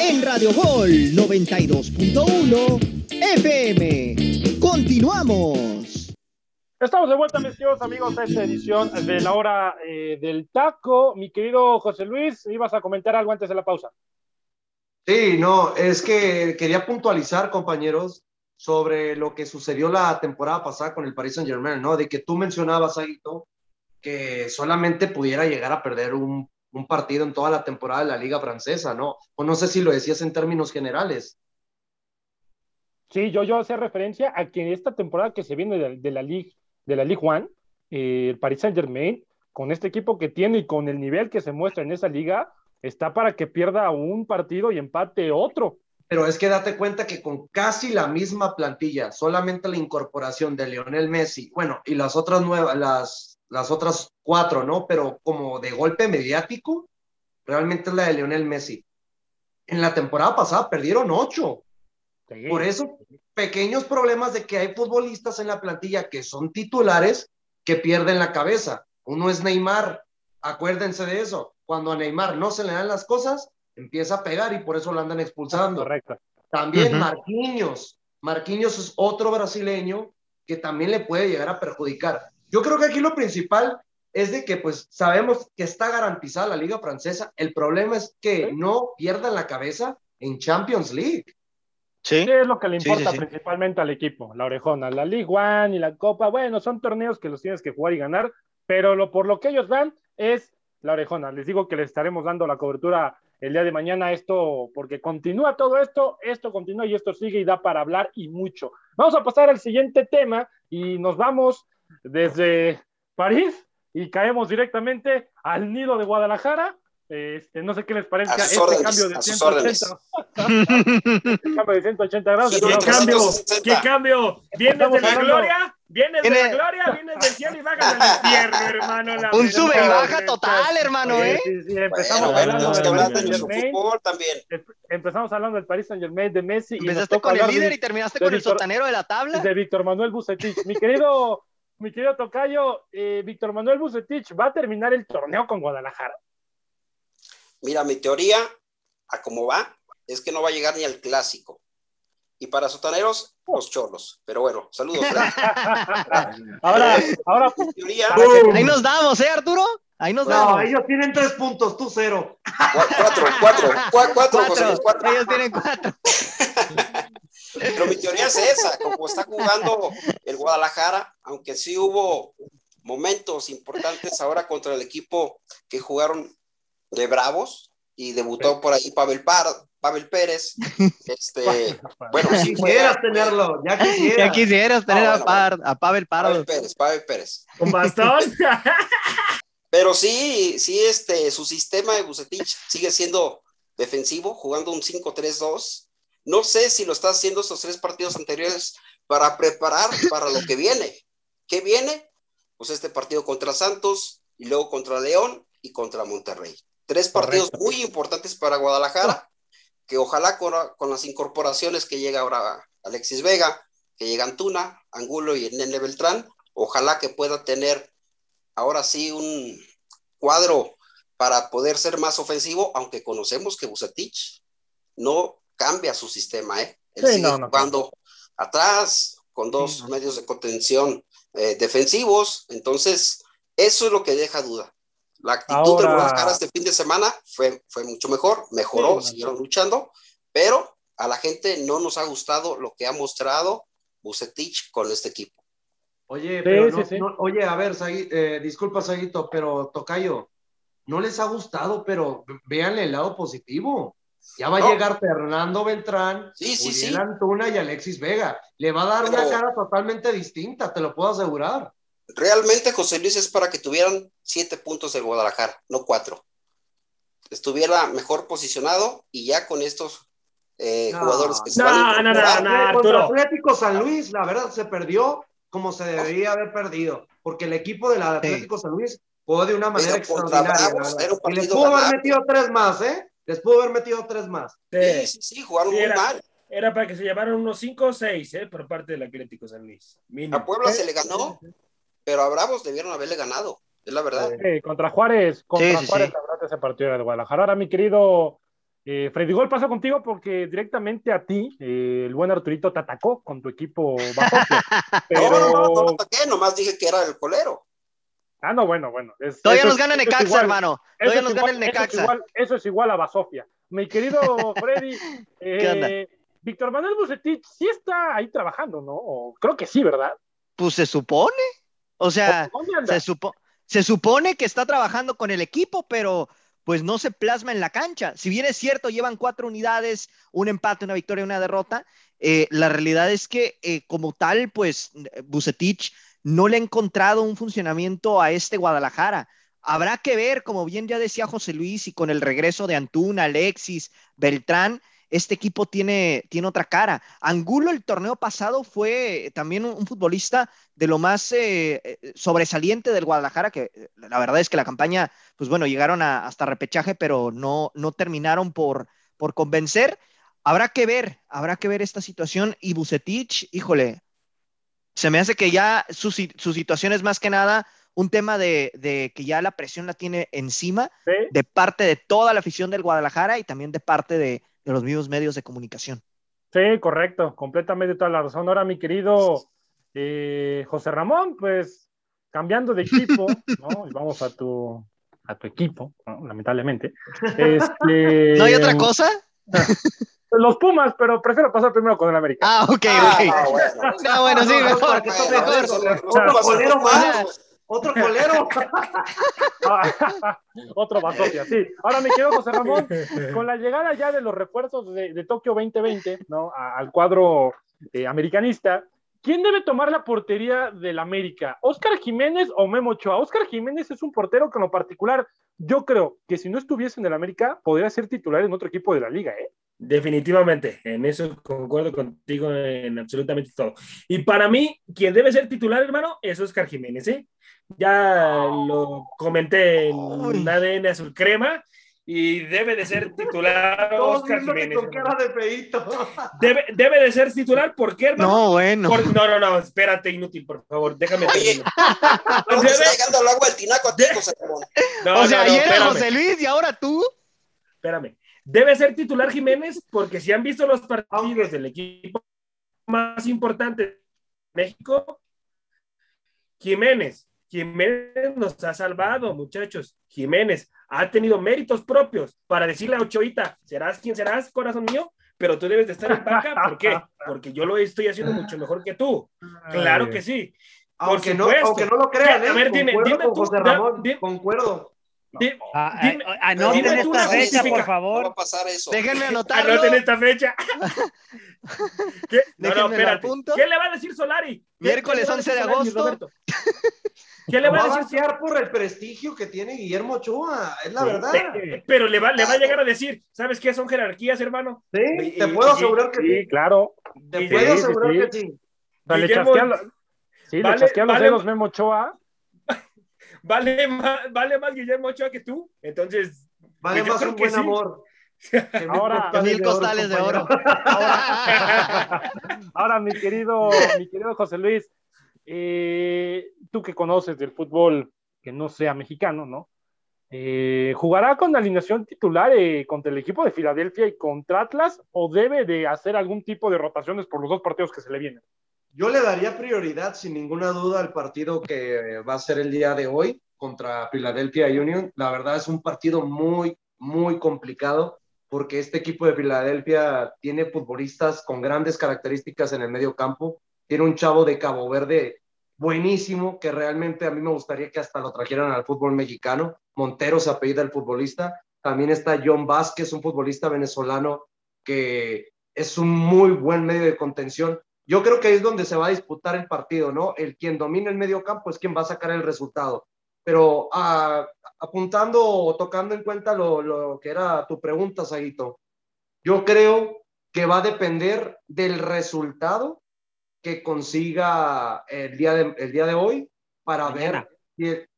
en Radio Gol 92.1 FM. Continuamos. Estamos de vuelta, mis queridos amigos, a esta edición de la hora eh, del taco. Mi querido José Luis, ibas a comentar algo antes de la pausa. Sí, no, es que quería puntualizar, compañeros, sobre lo que sucedió la temporada pasada con el Paris Saint Germain, ¿no? De que tú mencionabas, Aguito, que solamente pudiera llegar a perder un, un partido en toda la temporada de la Liga Francesa, ¿no? O no sé si lo decías en términos generales. Sí, yo, yo hacía referencia a que esta temporada que se viene de, de la Ligue, de la Ligue One, eh, el Paris Saint Germain, con este equipo que tiene y con el nivel que se muestra en esa liga, está para que pierda un partido y empate otro. Pero es que date cuenta que con casi la misma plantilla, solamente la incorporación de Lionel Messi, bueno, y las otras nuevas, las, las otras cuatro, ¿no? Pero como de golpe mediático, realmente es la de Lionel Messi. En la temporada pasada perdieron ocho. Sí. Por eso, pequeños problemas de que hay futbolistas en la plantilla que son titulares que pierden la cabeza. Uno es Neymar, acuérdense de eso. Cuando a Neymar no se le dan las cosas, empieza a pegar y por eso lo andan expulsando. Correcto. También Ujú. Marquinhos. Marquinhos es otro brasileño que también le puede llegar a perjudicar. Yo creo que aquí lo principal es de que pues sabemos que está garantizada la liga francesa. El problema es que Sí. no pierdan la cabeza en Champions League. Sí. ¿Qué es lo que le Sí, importa sí, sí. principalmente al equipo? La orejona, la League One y la Copa, bueno, son torneos que los tienes que jugar y ganar, pero lo, por lo que ellos van es la orejona. Les digo que les estaremos dando la cobertura el día de mañana esto, porque continúa todo esto, esto continúa y esto sigue y da para hablar y mucho. Vamos a pasar al siguiente tema y nos vamos desde París y caemos directamente al nido de Guadalajara. Este, no sé qué les sus este órdenes, cambio de a sus 180, *laughs* este cambio de 180 grados. ¿Qué cambio? 360. ¿Qué cambio? ¿Vienes de la gloria? ¿Vienes de la gloria? ¿Vienes del cielo y bajas al infierno, *laughs* hermano? La Un sube y baja total, hermano, Sí, ¿eh? sí, sí, empezamos Bueno, hablando tenemos que del hablar Paris de Saint Germain, fútbol también. empezamos hablando del Paris Saint Germain de Messi Empezaste con el líder de, y terminaste con el sotanero de la tabla. de Víctor Manuel Bucetich. Mi querido, mi querido Tocayo, eh, Víctor Manuel Bucetich va a terminar el torneo con Guadalajara. Mira, mi teoría, a cómo va, es que no va a llegar ni al clásico. Y para sotaneros, los cholos. Pero bueno, saludos. *laughs* Ahora, ahora Mi teoría, Ahí nos damos, ¿eh, Arturo? Ahí nos No, damos. ellos tienen tres puntos, tú cero. cua- *laughs* cuatro, cuatro, cua- cuatro, José cuatro. Ellos tienen cuatro. *laughs* Pero mi teoría es esa, como está jugando el Guadalajara, aunque sí hubo momentos importantes ahora contra el equipo que jugaron de Bravos y debutó por ahí Pavel, Par- Pavel Pérez. Este, bueno, sí, fue- Quisieras tenerlo, ya quisieras. Ya quisieras tener Ah, a, bueno, Par- a Pavel Pavel Pardo. Pérez, Pavel Pérez. Con bastón. *laughs* Pero sí, sí, este, su sistema de Bucetich sigue siendo defensivo, jugando un 5-3-2. No sé si lo está haciendo estos tres partidos anteriores para preparar para lo que viene. ¿Qué viene? Pues este partido contra Santos y luego contra León y contra Monterrey. Tres partidos muy importantes para Guadalajara, que ojalá con, con las incorporaciones que llega ahora Alexis Vega, que llega Antuna, Angulo y Nene Beltrán, ojalá que pueda tener ahora sí un cuadro para poder ser más ofensivo, aunque conocemos que Bucetich no cambia su sistema, ¿eh? Él Sí, sigue no, no jugando atrás con dos medios de contención eh, defensivos, entonces eso es lo que deja duda. La actitud Ahora- de Guadalajara este fin de semana fue, fue mucho mejor, mejoró, Sí, siguieron luchando, pero a la gente no nos ha gustado lo que ha mostrado Bucetich con este equipo. Oye, Sí, pero sí, no- sí. no- oye, a ver, Sagui- eh, disculpa, Saguito, pero Tocayo, no les ha gustado, pero véanle el lado positivo. Ya va No. a llegar Fernando Beltrán, Sí, sí, Uriel sí. Antuna y Alexis Vega. Le va a dar Pero- una cara totalmente distinta, te lo puedo asegurar. Realmente José Luis es para que tuvieran siete puntos del Guadalajara, no cuatro. Estuviera mejor posicionado y ya con estos eh, No. jugadores que se No, van a no, no, no, Contra Arturo. Atlético San Luis, la verdad, se perdió como se debería haber perdido, porque el equipo del Atlético San Luis jugó de una manera Pero extraordinaria. Bravos la verdad. era un y les partido pudo haber metido tres más, ¿eh? Les pudo haber metido tres más. Sí, Sí. sí, sí, jugaron Sí, muy era- mal. Era para que se llevaran unos 5 o 6 ¿eh? por parte del Atlético San Luis. Mínimo. A Puebla se le ganó, pero a Bravos debieron haberle ganado, es la verdad. Sí, contra Juárez, contra Sí, sí, Juárez, sí. la verdad, ese partido era de Guadalajara. Ahora, mi querido eh, Freddy Gol, paso contigo porque directamente a ti, eh, el buen Arturito te atacó con tu equipo Basofia. Pero, *laughs* No, no, no, no lo ataqué, nomás dije que era el colero. Ah, no, bueno, bueno. es- Todavía eso nos gana es Necaxa, igual- hermano. Todavía nos igual- gana el Eso es Necaxa. igual, eso es igual a Basofia. Mi querido *laughs* Freddy, ¿Qué onda? eh, Víctor Manuel Bucetich sí está ahí trabajando, ¿no? O creo que sí, ¿verdad? Pues se supone. O sea, se, supo- se supone que está trabajando con el equipo, pero pues no se plasma en la cancha. Si bien es cierto, llevan cuatro unidades, un empate, una victoria, una derrota, eh, la realidad es que eh, como tal, pues Bucetich no le ha encontrado un funcionamiento a este Guadalajara. Habrá que ver, como bien ya decía José Luis, y con el regreso de Antuna, Alexis, Beltrán, este equipo tiene, tiene otra cara. Angulo el torneo pasado fue también un, futbolista de lo más eh, eh, sobresaliente del Guadalajara, que eh, la verdad es que la campaña, pues bueno, llegaron a- hasta repechaje, pero no, no terminaron por, por convencer. Habrá que ver, habrá que ver esta situación. Y Bucetich, híjole, se me hace que ya su, su situación es más que nada un tema de, de que ya la presión la tiene encima Sí. de parte de toda la afición del Guadalajara y también de parte de, de los mismos medios de comunicación. Sí, correcto, completamente toda la razón. Ahora, mi querido eh, José Ramón, pues cambiando de equipo, *laughs* ¿no? Y vamos a tu, a tu equipo, ¿no? lamentablemente. *laughs* Este, ¿No hay otra cosa? *laughs* Los Pumas, pero prefiero pasar primero con el América. Ah, ok, Ah, ok. bueno. *laughs* No, bueno, sí, No, no, mejor, Otro colero más. Otro colero. *laughs* Otro Basofia, sí. Ahora me quedo, José Ramón, con la llegada ya de los refuerzos de, de Tokio 2020, ¿no? A- al cuadro eh, americanista. ¿Quién debe tomar la portería del América? ¿Óscar Jiménez o Memo Ochoa? Óscar Jiménez es un portero que en lo particular, yo creo que si no estuviese en el América, podría ser titular en otro equipo de la liga, ¿eh? Definitivamente, en eso concuerdo contigo en absolutamente todo. Y para mí, quien debe ser titular, hermano, es Oscar Jiménez, ¿eh? Ya lo comenté en ADN Azul Crema y debe de ser titular *laughs* Oscar Jiménez. de. *laughs* Debe, debe de ser titular, ¿por qué, hermano? No, bueno. Por- no, no, no, espérate, inútil, por favor, déjame Oye. terminar. *laughs* No está Debe- llegando el agua del tinaco a ti, José no, o sea, no, no, ayer era. José Luis y ahora tú. espérame. Debe ser titular Jiménez porque si han visto los partidos del equipo más importante de México, Jiménez, Jiménez nos ha salvado, muchachos. Jiménez ha tenido méritos propios para decirle a Ochoita, serás quien serás, corazón mío, pero tú debes de estar en banca. ¿Por qué? Porque yo lo estoy haciendo mucho mejor que tú. Claro que sí. Aunque no, supuesto. aunque no lo crean, ¿eh? A ver, dime, Concuerdo dime tú, da- di- concuerdo. Di- dime- ah, anoten dime esta fecha, justifica- por No favor. va a pasar eso. Déjenme *laughs* anotarlo. Anoten esta fecha. *laughs* ¿Qué? No, no, lo espérate. ¿Qué le va a decir Solari? ¿Qué- Miércoles qué le va a 11 de decir Solari, agosto. Roberto? ¿Qué le va va a a decir? banquear por el prestigio que tiene Guillermo Ochoa, es la Sí. verdad. Pe- Pero le va, le va a llegar a decir, ¿sabes qué son jerarquías, hermano? Sí, Y- te puedo y- asegurar que Sí, sí. claro. Te Sí, puedo sí, asegurar sí. que sí. Le Guillermo- sí, Vale- le chasquea los vale- dedos Memo Ochoa. Vale más, vale más Guillermo Ochoa que tú. Entonces, Vale Pues más un buen sí. amor. *laughs* Ahora- mil costales de oro. *laughs* Ahora, mi querido, mi querido José Luis, eh, tú que conoces del fútbol que no sea mexicano, ¿no? Eh, ¿Jugará con alineación titular eh, contra el equipo de Filadelfia y contra Atlas o debe de hacer algún tipo de rotaciones por los dos partidos que se le vienen? Yo le daría prioridad sin ninguna duda al partido que va a ser el día de hoy contra Philadelphia Union. La verdad es un partido muy, muy complicado porque este equipo de Filadelfia tiene futbolistas con grandes características en el medio campo. Tiene un chavo de Cabo Verde buenísimo que realmente a mí me gustaría que hasta lo trajeran al fútbol mexicano. Montero se apellida el futbolista. También está John Vázquez, un futbolista venezolano que es un muy buen medio de contención. Yo creo que ahí es donde se va a disputar el partido, ¿no? El quien domina el medio campo es quien va a sacar el resultado. Pero ah, apuntando o tocando en cuenta lo, lo que era tu pregunta, Saguito, yo creo que va a depender del resultado que consiga el día de, el día de hoy para Mañana. ver si el-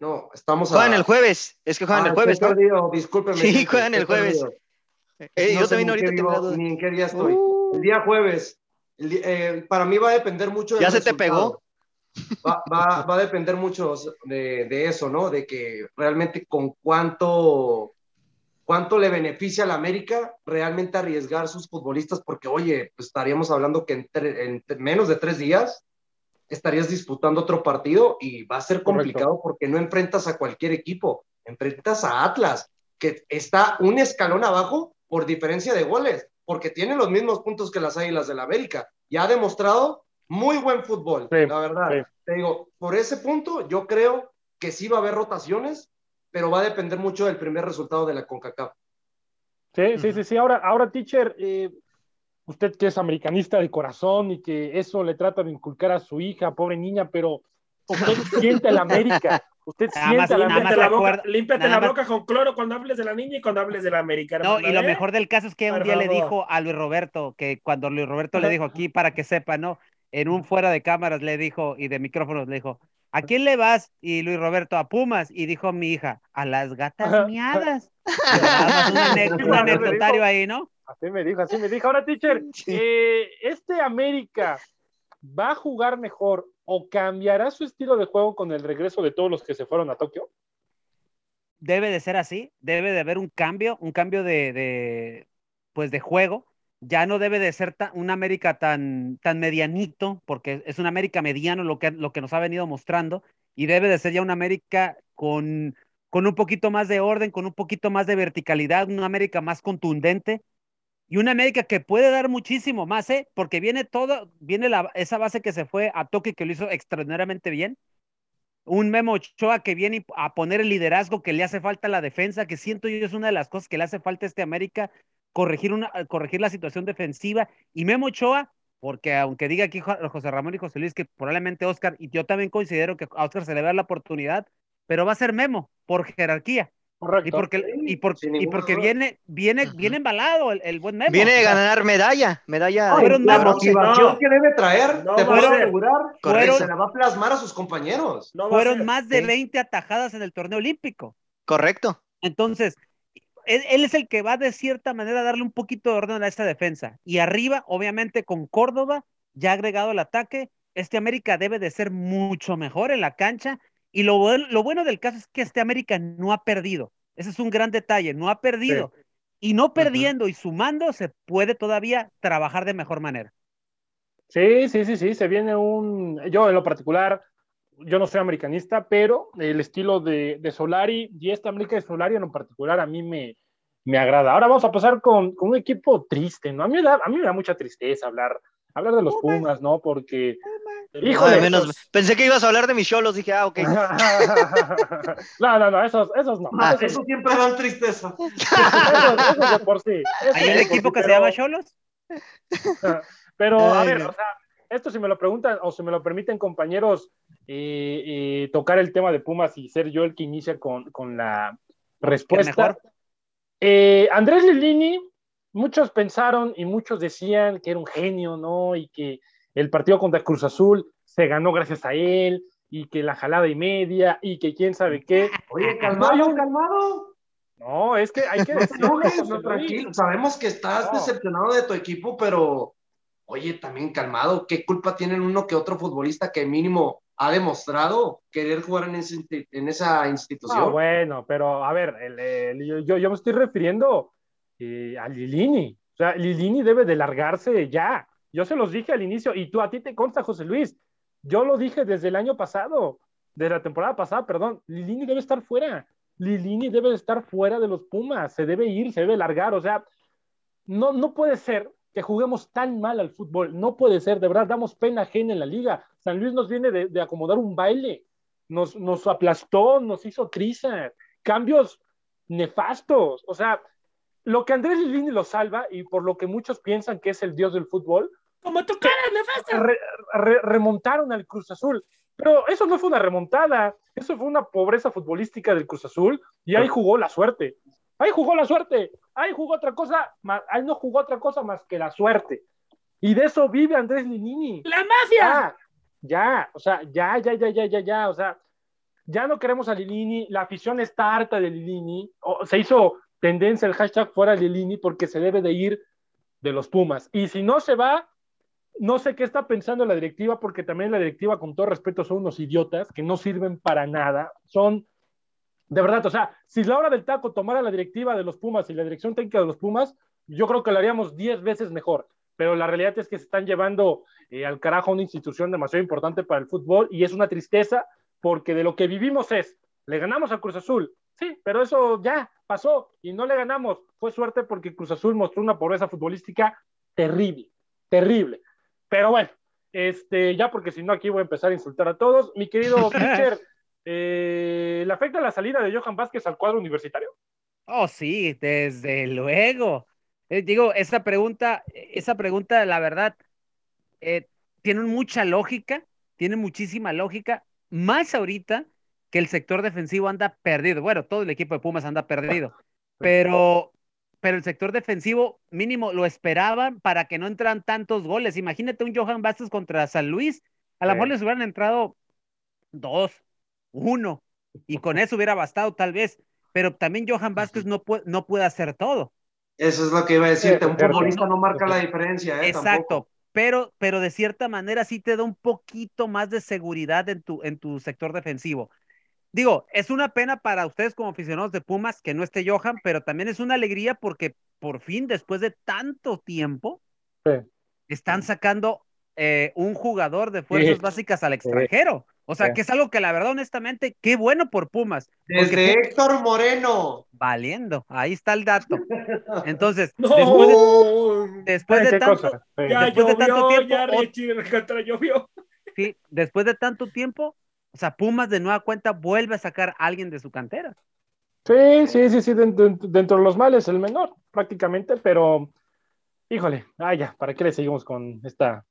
no, estamos a- Juegan el jueves. Es que juegan Ah, el jueves, ¿no? perdido, discúlpeme, Sí, juegan el jueves. Eh, No yo sé también ni ahorita vivo-. Ni en qué día estoy. Uh. El día jueves. Eh, para mí va a depender mucho del ¿Ya se te resultado. Va, va- va a depender mucho de, de eso, ¿no? De que realmente con cuánto, cuánto le beneficia a la América realmente arriesgar sus futbolistas, porque oye, pues estaríamos hablando que en, tre- en tre- menos de tres días estarías disputando otro partido y va a ser complicado porque no enfrentas a cualquier equipo, enfrentas a Atlas, que está un escalón abajo por diferencia de goles, porque tiene los mismos puntos que las Águilas del la América y ha demostrado muy buen fútbol, Sí, la verdad. sí. Te digo, por ese punto yo creo que sí va a haber rotaciones, pero va a depender mucho del primer resultado de la CONCACAF. Sí, sí, sí, sí. Ahora, ahora teacher, eh, usted que es americanista de corazón y que eso le trata de inculcar a su hija, pobre niña, pero usted siente la América. Usted Nada siente más- a la nada más límpiate la, América. boca, límpiate nada la más- boca con cloro cuando hables de la niña y cuando hables de la América. No, y lo mejor del caso es que un Por día le dijo a Luis Roberto, que cuando Luis Roberto le dijo aquí, para que sepa, ¿no? En un fuera de cámaras le dijo, y de micrófonos le dijo, ¿a quién le vas? Y Luis Roberto, a Pumas. Y dijo mi hija, a las gatas miadas. *laughs* Un, un anecdotario ahí, ¿no? Así me dijo, así me dijo. Ahora, teacher, *laughs* eh, ¿este América va a jugar mejor o cambiará su estilo de juego con el regreso de todos los que se fueron a Tokio? debe de ser así, debe de haber un cambio, un cambio de, pues de juego. Ya no debe de ser ta- un América tan, tan medianito, porque es un América mediano lo que, lo que nos ha venido mostrando, y debe de ser ya un América con, con un poquito más de orden, con un poquito más de verticalidad, un América más contundente, y una América que puede dar muchísimo más, ¿eh? porque viene todo, viene esa base que se fue a Tokio que lo hizo extraordinariamente bien, un Memo Ochoa que viene a poner el liderazgo que le hace falta a la defensa, que siento yo es una de las cosas que le hace falta a este América, corregir, una, corregir la situación defensiva. Y Memo Ochoa, porque aunque diga aquí Jo- José Ramón y José Luis que probablemente Oscar, y yo también considero que a Oscar se le va a dar la oportunidad, pero va a ser Memo por jerarquía. Correcto. Y porque, y porque viene, viene, viene embalado el, el buen Memo. Viene de ganar medalla, medalla Ay, fueron de la motivación No. que debe traer, No te puedo asegurar Correcto. se la va a plasmar a sus compañeros. No fueron más de Sí. 20 atajadas en el torneo olímpico. Correcto. Entonces, él, él es el que va de cierta manera a darle un poquito de orden a esta defensa. Y arriba, obviamente, con Córdoba, ya agregado el ataque, este América debe de ser mucho mejor en la cancha. Y lo, buen- lo bueno del caso es que este América no ha perdido. Ese es un gran detalle, no ha perdido. Y no perdiendo y sumando, se puede todavía trabajar de mejor manera. Sí, sí, sí, sí, se viene un... Yo en lo particular, yo no soy americanista, pero el estilo de, de Solari y esta América de Solari en lo particular a mí me, me agrada. Ahora vamos a pasar con, con un equipo triste, ¿no? A mí, me da, a mí me da mucha tristeza hablar, hablar de los. Pumas, ¿no? Porque Híjole. Ay, menos- pensé que ibas a hablar de mis cholos, dije, ah, ok. *laughs* no, no, no, esos, esos no. Ah, esos, eso siempre dan tristeza. *laughs* esos- esos de por sí. Hay un de equipo sí, que se llama Cholos. *laughs* Pero, a Ay, ver, no. o sea, esto si me lo preguntan o si me lo permiten, compañeros, eh, eh, tocar el tema de Pumas y ser yo el que inicia con, con la respuesta. mejor. Eh, Andrés Lilini, muchos pensaron y muchos decían que era un genio, ¿no? Y que el partido contra Cruz Azul se ganó gracias a él, y que la jalada y media, y que quién sabe qué. Oye, calmado, calmado. No, es que hay que decirlo, no, tranquilo. Sabemos que estás No. decepcionado de tu equipo, pero oye, también calmado. ¿Qué culpa tienen uno que otro futbolista que mínimo ha demostrado querer jugar en, ese insti- en esa institución? Bueno, pero a ver, el- el- yo, yo me estoy refiriendo eh, a Lilini. O sea, Lilini debe de largarse ya. Yo se los dije al inicio, y tú a ti te consta, José Luis. Yo lo dije desde el año pasado, de la temporada pasada, perdón. Lilini debe estar fuera. Lilini debe de estar fuera de los Pumas. Se debe ir, se debe largar. O sea, no, no puede ser que juguemos tan mal al fútbol. No puede ser, de verdad, damos pena ajena en la liga. San Luis nos viene de, de acomodar un baile, nos, nos aplastó, nos hizo trizas, cambios nefastos. O sea, lo que Andrés Lilini lo salva y por lo que muchos piensan que es el dios del fútbol, Como tu cara, nefasta. re- re- remontaron al Cruz Azul. Pero eso no fue una remontada, eso fue una pobreza futbolística del Cruz Azul y ahí jugó la suerte. Ahí jugó la suerte, ahí jugó otra cosa, ma- ahí no jugó otra cosa más que la suerte. Y de eso vive Andrés Linini. ¡La mafia! Ya, ya, o sea, ya, ya, ya, ya, ya, ya, o sea, ya no queremos a Lilini, la afición está harta de Lilini, o- se hizo tendencia el hashtag fuera Lilini porque se debe de ir de los Pumas. Y si no se va, no sé qué está pensando la directiva, porque también la directiva, con todo respeto, son unos idiotas que no sirven para nada. Son, de verdad, o sea, si la hora del taco tomara la directiva de los Pumas y la dirección técnica de los Pumas, yo creo que lo haríamos 10 veces mejor. Pero la realidad es que se están llevando eh, al carajo una institución demasiado importante para el fútbol y es una tristeza porque de lo que vivimos es, le ganamos a Cruz Azul, sí, pero eso ya pasó y no le ganamos. Fue suerte porque Cruz Azul mostró una pobreza futbolística terrible, terrible. Pero bueno, este, ya porque si no aquí voy a empezar a insultar a todos. Mi querido *laughs* pitcher, eh, ¿le afecta la salida de Johan Vázquez al cuadro universitario? Oh, sí, desde luego. Eh, digo, esa pregunta, esa pregunta, la verdad, eh, tiene mucha lógica, tiene muchísima lógica, más ahorita que el sector defensivo anda perdido. Bueno, todo el equipo de Pumas anda perdido, pero, pero el sector defensivo mínimo lo esperaban para que no entraran tantos goles. Imagínate un Johan Vázquez contra San Luis, a lo Sí. mejor les hubieran entrado dos, uno, y con eso hubiera bastado tal vez, pero también Johan Vázquez no puede, no puede hacer todo. Eso es lo que iba a decirte. Un futbolista no marca la diferencia, ¿eh? Exacto, Tampoco. pero, pero de cierta manera sí te da un poquito más de seguridad en tu, en tu sector defensivo. Digo, es una pena para ustedes como aficionados de Pumas que no esté Johan, pero también es una alegría porque por fin, después de tanto tiempo, Sí. están sacando eh, un jugador de fuerzas Sí. básicas al extranjero. O sea, Sí. que es algo que la verdad, honestamente, qué bueno por Pumas. Desde Héctor Moreno. valiendo, ahí está el dato. Entonces, *laughs* No, después de, después tanto, después de tanto tiempo, ya ot- Richie Alcántara llovió. sí, después de tanto tiempo, o sea, Pumas de nueva cuenta vuelve a sacar a alguien de su cantera. Sí, sí, sí, sí, dentro, dentro de los males el menor, prácticamente, pero híjole, ah, ya, ¿para qué le seguimos con esta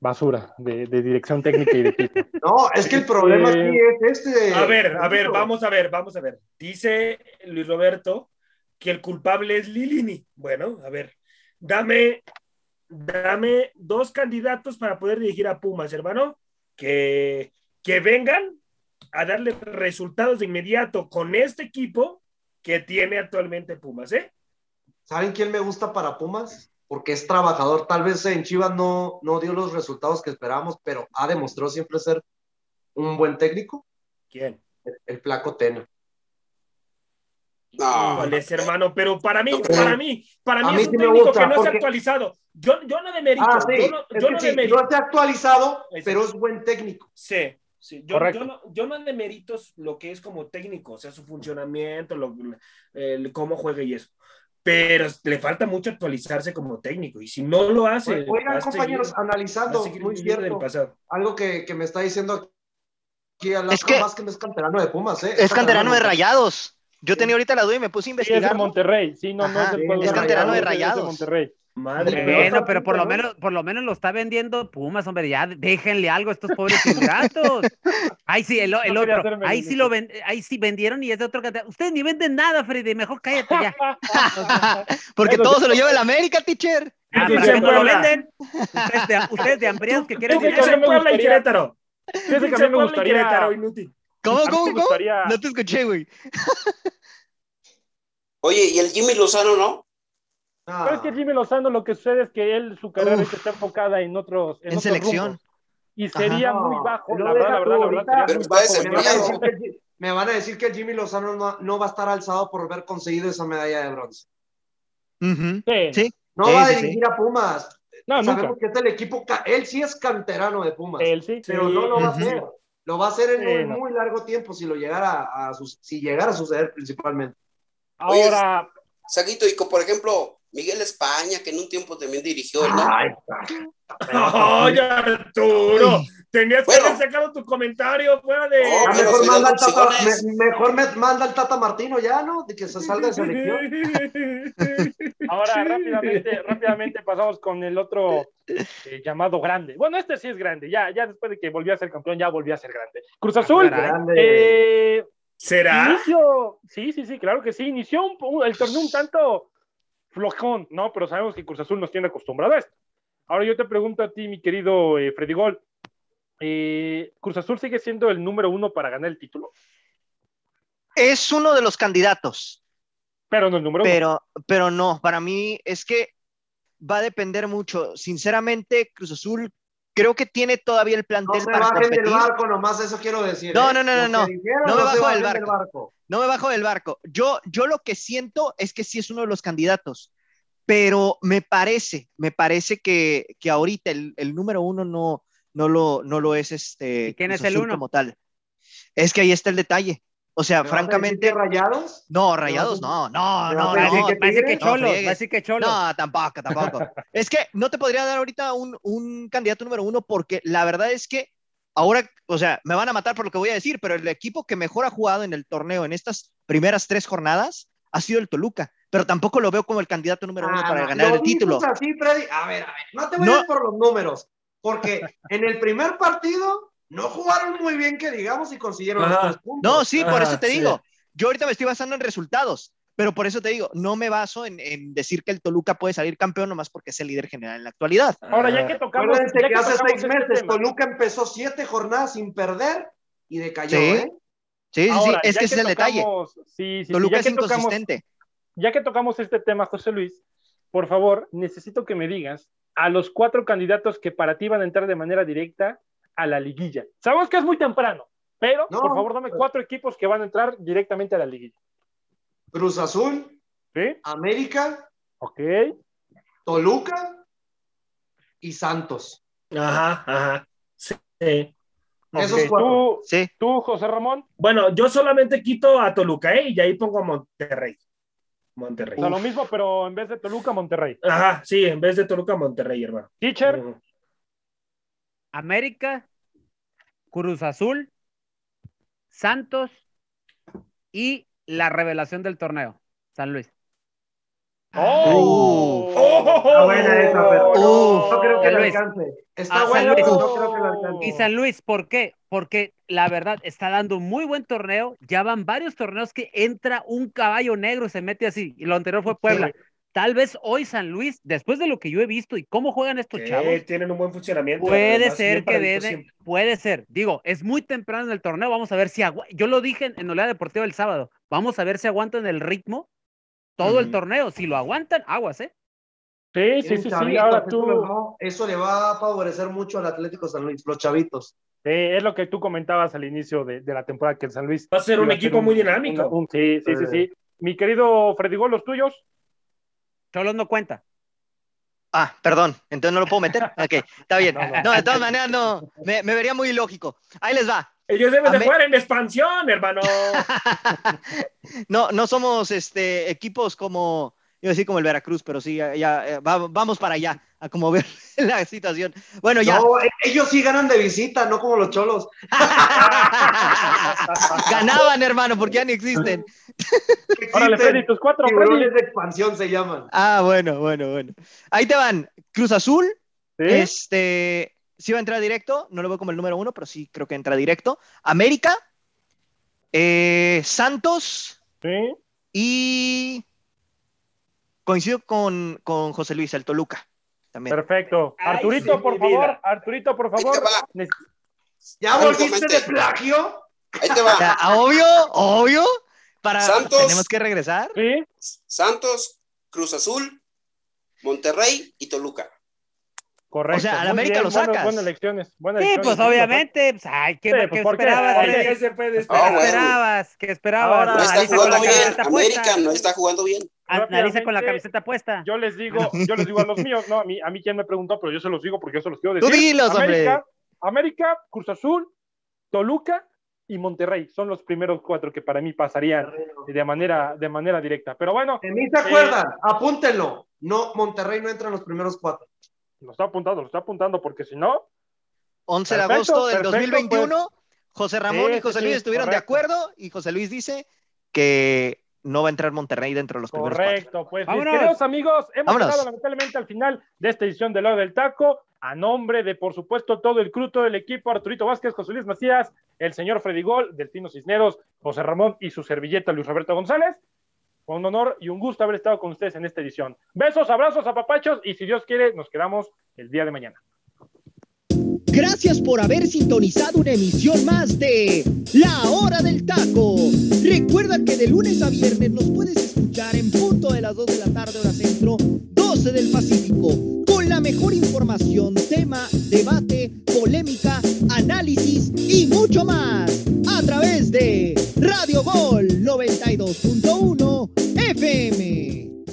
basura de, de dirección técnica y de equipo? *laughs* No, es que el problema Eh, aquí es este. A ver, a ver, vamos a ver, vamos a ver. Dice Luis Roberto que el culpable es Lilini. Bueno, a ver, dame, dame dos candidatos para poder dirigir a Pumas, hermano, que, que vengan a darle resultados de inmediato con este equipo que tiene actualmente Pumas, ¿eh? ¿Saben quién me gusta para Pumas? Porque es trabajador. Tal vez en Chivas no, no dio los resultados que esperábamos, pero ha demostrado siempre ser un buen técnico. ¿Quién? El, el Flaco Tena. No, ¿Cuál es, hermano? Pero para mí, No para mí, para mí es un sí técnico gusta, que no se ha porque- actualizado. Yo, yo no demerito, Ah, sí. yo no, yo no sí, demerito. no está actualizado, Eso. pero es buen técnico. Sí, sí. Yo, yo no, yo no demerito lo que es como técnico, o sea, su funcionamiento, lo, el, cómo juega y eso. pero le falta mucho actualizarse como técnico. Y si no lo hace, Oigan, compañeros, seguir- analizando, muy cierto, pasado. algo que, que me está diciendo aquí Es que- más que no es canterano de Pumas, ¿eh? Es canterano de. Rayados. Yo tenía ahorita la duda y me puse a Sí, es de investigar. Monterrey. Sí, no, no es pueblo es canterano de es Rayados. Monterrey. Madre Bueno, mía. Bueno, pero por lo ¿no? menos, por lo menos lo está vendiendo Pumas, hombre, ya déjenle algo a estos pobres *laughs* ingratos. Ay, sí, el, el otro. Ahí sí lo ven, ahí sí vendieron y es de otro cantidad. Ustedes ni venden nada, Freddy, mejor cállate ya. *laughs* Porque todo se lo lleva el América, teacher. Ah, Dice pero no lo venden. Ustedes de, ustedes de hambriados que quieren que me Puebla y Querétaro. Fíjate que a Dice mí me gustaría. Querétaro, inútil. ¿Cómo, cómo, cómo? gustaría- No te escuché, güey. Oye, y el Jimmy Lozano, ¿no? Ah, Pero es que Jimmy Lozano lo que sucede es que él, su carrera Uf. está enfocada en otros. En, En otros selección. rumbos. Y sería muy bajo, la verdad, la verdad, la verdad, Pero me, van a decir que, el Ji- me van a decir que el Jimmy Lozano no, no va a estar alzado por haber conseguido esa medalla de bronce. Sí, Sí. No Sí, va a sí. dirigir a Pumas. No, nunca. Sabemos que es el equipo, él sí es canterano de Pumas, Él sí. pero no lo va a hacer. Lo va a hacer en Sí, un no. muy largo tiempo si lo llegara a, sus- si llegara a suceder principalmente. Ahora, Saguito, y por ejemplo, Miguel España, que en un tiempo también dirigió, ¿no? Ay, *laughs* ¡Ay, Arturo! Tenías que haber sacado tu comentario fuera de. Pero mejor manda, al tata, me- mejor me manda al Tata Martino ya, ¿no? De que se salga de *laughs* selección. ahora rápidamente, rápidamente pasamos con el otro eh, llamado grande. Bueno, este sí es grande. Ya, ya después de que volvió a ser campeón, ya volvió a ser grande. Cruz Azul. caray. Grande. eh, ¿Será? Inicio, sí, sí, sí, claro que sí. Inició un- un- el torneo un tanto flojón, ¿no? Pero sabemos que Cruz Azul nos tiene acostumbrado a esto. Ahora yo te pregunto a ti, mi querido eh, Freddy Gol, eh, ¿Cruz Azul sigue siendo el número uno para ganar el título? Es uno de los candidatos, Pero no el número uno. pero, pero no, para mí es que va a depender mucho. Sinceramente, Cruz Azul creo que tiene todavía el No plantel se para bajen del barco, nomás eso quiero decir. No, ¿eh? no, no, no, no. dijeron, No me bajo del bajen barco. No me bajo del barco. Yo, yo lo que siento es que sí es uno de los candidatos, pero me parece, me parece que, que ahorita el, el número uno no, no, lo, no lo es este. ¿Y quién es el uno? como tal. Es que ahí está el detalle. O sea, ¿Me vas a decir francamente, que rayados? no, rayados, no, no, ¿Me no, no. decir que? No Cholos, decir que Cholos. No, tampoco, tampoco. *laughs* es que no te podría dar ahorita un, un candidato número uno porque la verdad es que ahora, o sea, me van a matar por lo que voy a decir, pero el equipo que mejor ha jugado en el torneo en estas primeras tres jornadas ha sido el Toluca, pero tampoco lo veo como el candidato número uno Ah, para no, ganar el título. así, Freddy. A ver, a ver, no te No. vayas por los números, porque *laughs* en el primer partido no jugaron muy bien, que digamos, y consiguieron Ajá. los tres puntos. No, sí, por Ajá, eso te sí. digo. Yo ahorita me estoy basando en resultados, pero por eso te digo, no me baso en, en decir que el Toluca puede salir campeón nomás porque es el líder general en la actualidad. Ahora, ya que tocamos. Ya que hace tocamos seis este meses tema, Toluca empezó siete jornadas sin perder y decayó, Sí. ¿eh? Sí, sí, sí, ahora, es que ese es el detalle. tocamos- Sí, sí, sí, Toluca ya es que tocamos, inconsistente. ya que tocamos este tema, José Luis, por favor, necesito que me digas a los cuatro candidatos que para ti van a entrar de manera directa a la liguilla. Sabemos que es muy temprano, pero No, por favor dame cuatro equipos que van a entrar directamente a la liguilla. Cruz Azul, ¿Sí? América, Ok. Toluca y Santos. Ajá, ajá. Sí. Esos ok. cuatro. ¿Tú, Sí. tú, José Ramón, Bueno, yo solamente quito a Toluca, ¿eh? Y ahí pongo a Monterrey. Monterrey. o sea, lo mismo, pero en vez de Toluca, Monterrey. Ajá, sí, en vez de Toluca, Monterrey, hermano. Teacher. América, Cruz Azul, Santos y la revelación del torneo, San Luis. ¡Oh! ¡Oh! Está buena esa, pero Uh, no creo que Luis. alcance. Está Ah, buena, San pero no creo que le alcance. Y San Luis, ¿por qué? Porque la verdad está dando un muy buen torneo. Ya van varios torneos que entra un caballo negro y se mete así. Y lo anterior fue Puebla. Tal vez hoy San Luis, después de lo que yo he visto y cómo juegan estos Sí, chavos, tienen un buen funcionamiento. puede además, ser que siempre. puede ser. Digo, es muy temprano en el torneo. Vamos a ver si yo lo dije en, en Oleada Deportiva el sábado. Vamos a ver si aguantan el ritmo todo el torneo. Si lo aguantan, aguas, ¿eh? Sí, sí, sí, sí. Ahora eso, tú, eso le va a favorecer mucho al Atlético San Luis, los chavitos. eh, es lo que tú comentabas al inicio de, de la temporada que el San Luis Va a ser un equipo muy dinámico. un- un- sí, sí, sí, sí. Mi querido Freddy Gol, los tuyos. Cholos no cuenta. Ah, perdón, entonces no lo puedo meter. *laughs* Ok, está bien. No, de todas maneras, no, me, me vería muy ilógico. Ahí les va. Ellos deben de jugar en expansión, hermano. *laughs* No, no somos este, equipos como Iba a decir como el Veracruz, pero sí, ya, ya, eh, va- vamos para allá, a como ver *laughs* la situación. Bueno, ya. No, e- ellos sí ganan de visita, no como los cholos. *laughs* Ganaban, hermano, porque ya ni existen. *laughs* Órale. Freddy, tus cuatro, Freddy. De expansión se llaman. Ah, bueno, bueno, bueno. Ahí te van. Cruz Azul, ¿Sí? este, sí va a entrar directo, no lo veo como el número uno, pero sí creo que entra directo. América, eh, Santos Sí. y coincido con, con José Luis, el Toluca. También. Perfecto. Ay, Arturito, sí, por favor. vida. Arturito, por Ahí favor. te va. Ne- ¿Ya volviste de plagio? Ahí te O va. sea, obvio, obvio. Para Santos. tenemos que regresar. Sí. Santos, Cruz Azul, Monterrey y Toluca. Correcto. O sea, al América bien, lo buenas- sacas. Buenas elecciones. Buenas Sí, elecciones. pues obviamente. Pues, ay, ¿qué, Sí, pues, esperabas? Puede Ah, bueno. esperabas? ¿Qué esperabas? Ahora- No está jugando bien. puesta. América no está jugando bien. Analiza con la camiseta puesta. Yo les digo, yo les digo a los míos, no, a mí, a mí quien me preguntó, pero yo se los digo porque yo se los quiero Tú decir. dilos, hombre. América, América, Cruz Azul, Toluca y Monterrey son los primeros cuatro que para mí pasarían de manera, de manera directa. Pero bueno, De mí se acuerdan, apúntenlo. No, Monterrey no entra en los primeros cuatro. Lo está apuntando, lo está apuntando porque si no, 11 de Perfecto, agosto del perfecto, 2021. José Ramón Sí, y José sí, Luis sí, estuvieron correcto. de acuerdo y José Luis dice que no va a entrar Monterrey dentro de los primeros cuatro. Correcto, pues mis Vámonos. queridos amigos, hemos Vámonos. llegado lamentablemente al final de esta edición de Lado del Taco. A nombre de, por supuesto, todo el crew, todo el equipo, Arturito Vázquez, José Luis Macías, el señor Freddy Gol, Delfino Cisneros, José Ramón y su servilleta Luis Roberto González. Un honor y un gusto haber estado con ustedes en esta edición. Besos, abrazos, apapachos y si Dios quiere, nos quedamos el día de mañana. Gracias por haber sintonizado una emisión más de La Hora del Taco. Recuerda que de lunes a viernes nos puedes escuchar en punto de las 2 de la tarde hora centro, 12 del Pacífico, con la mejor información, tema, debate, polémica, análisis y mucho más a través de Radio Gol 92.1 FM.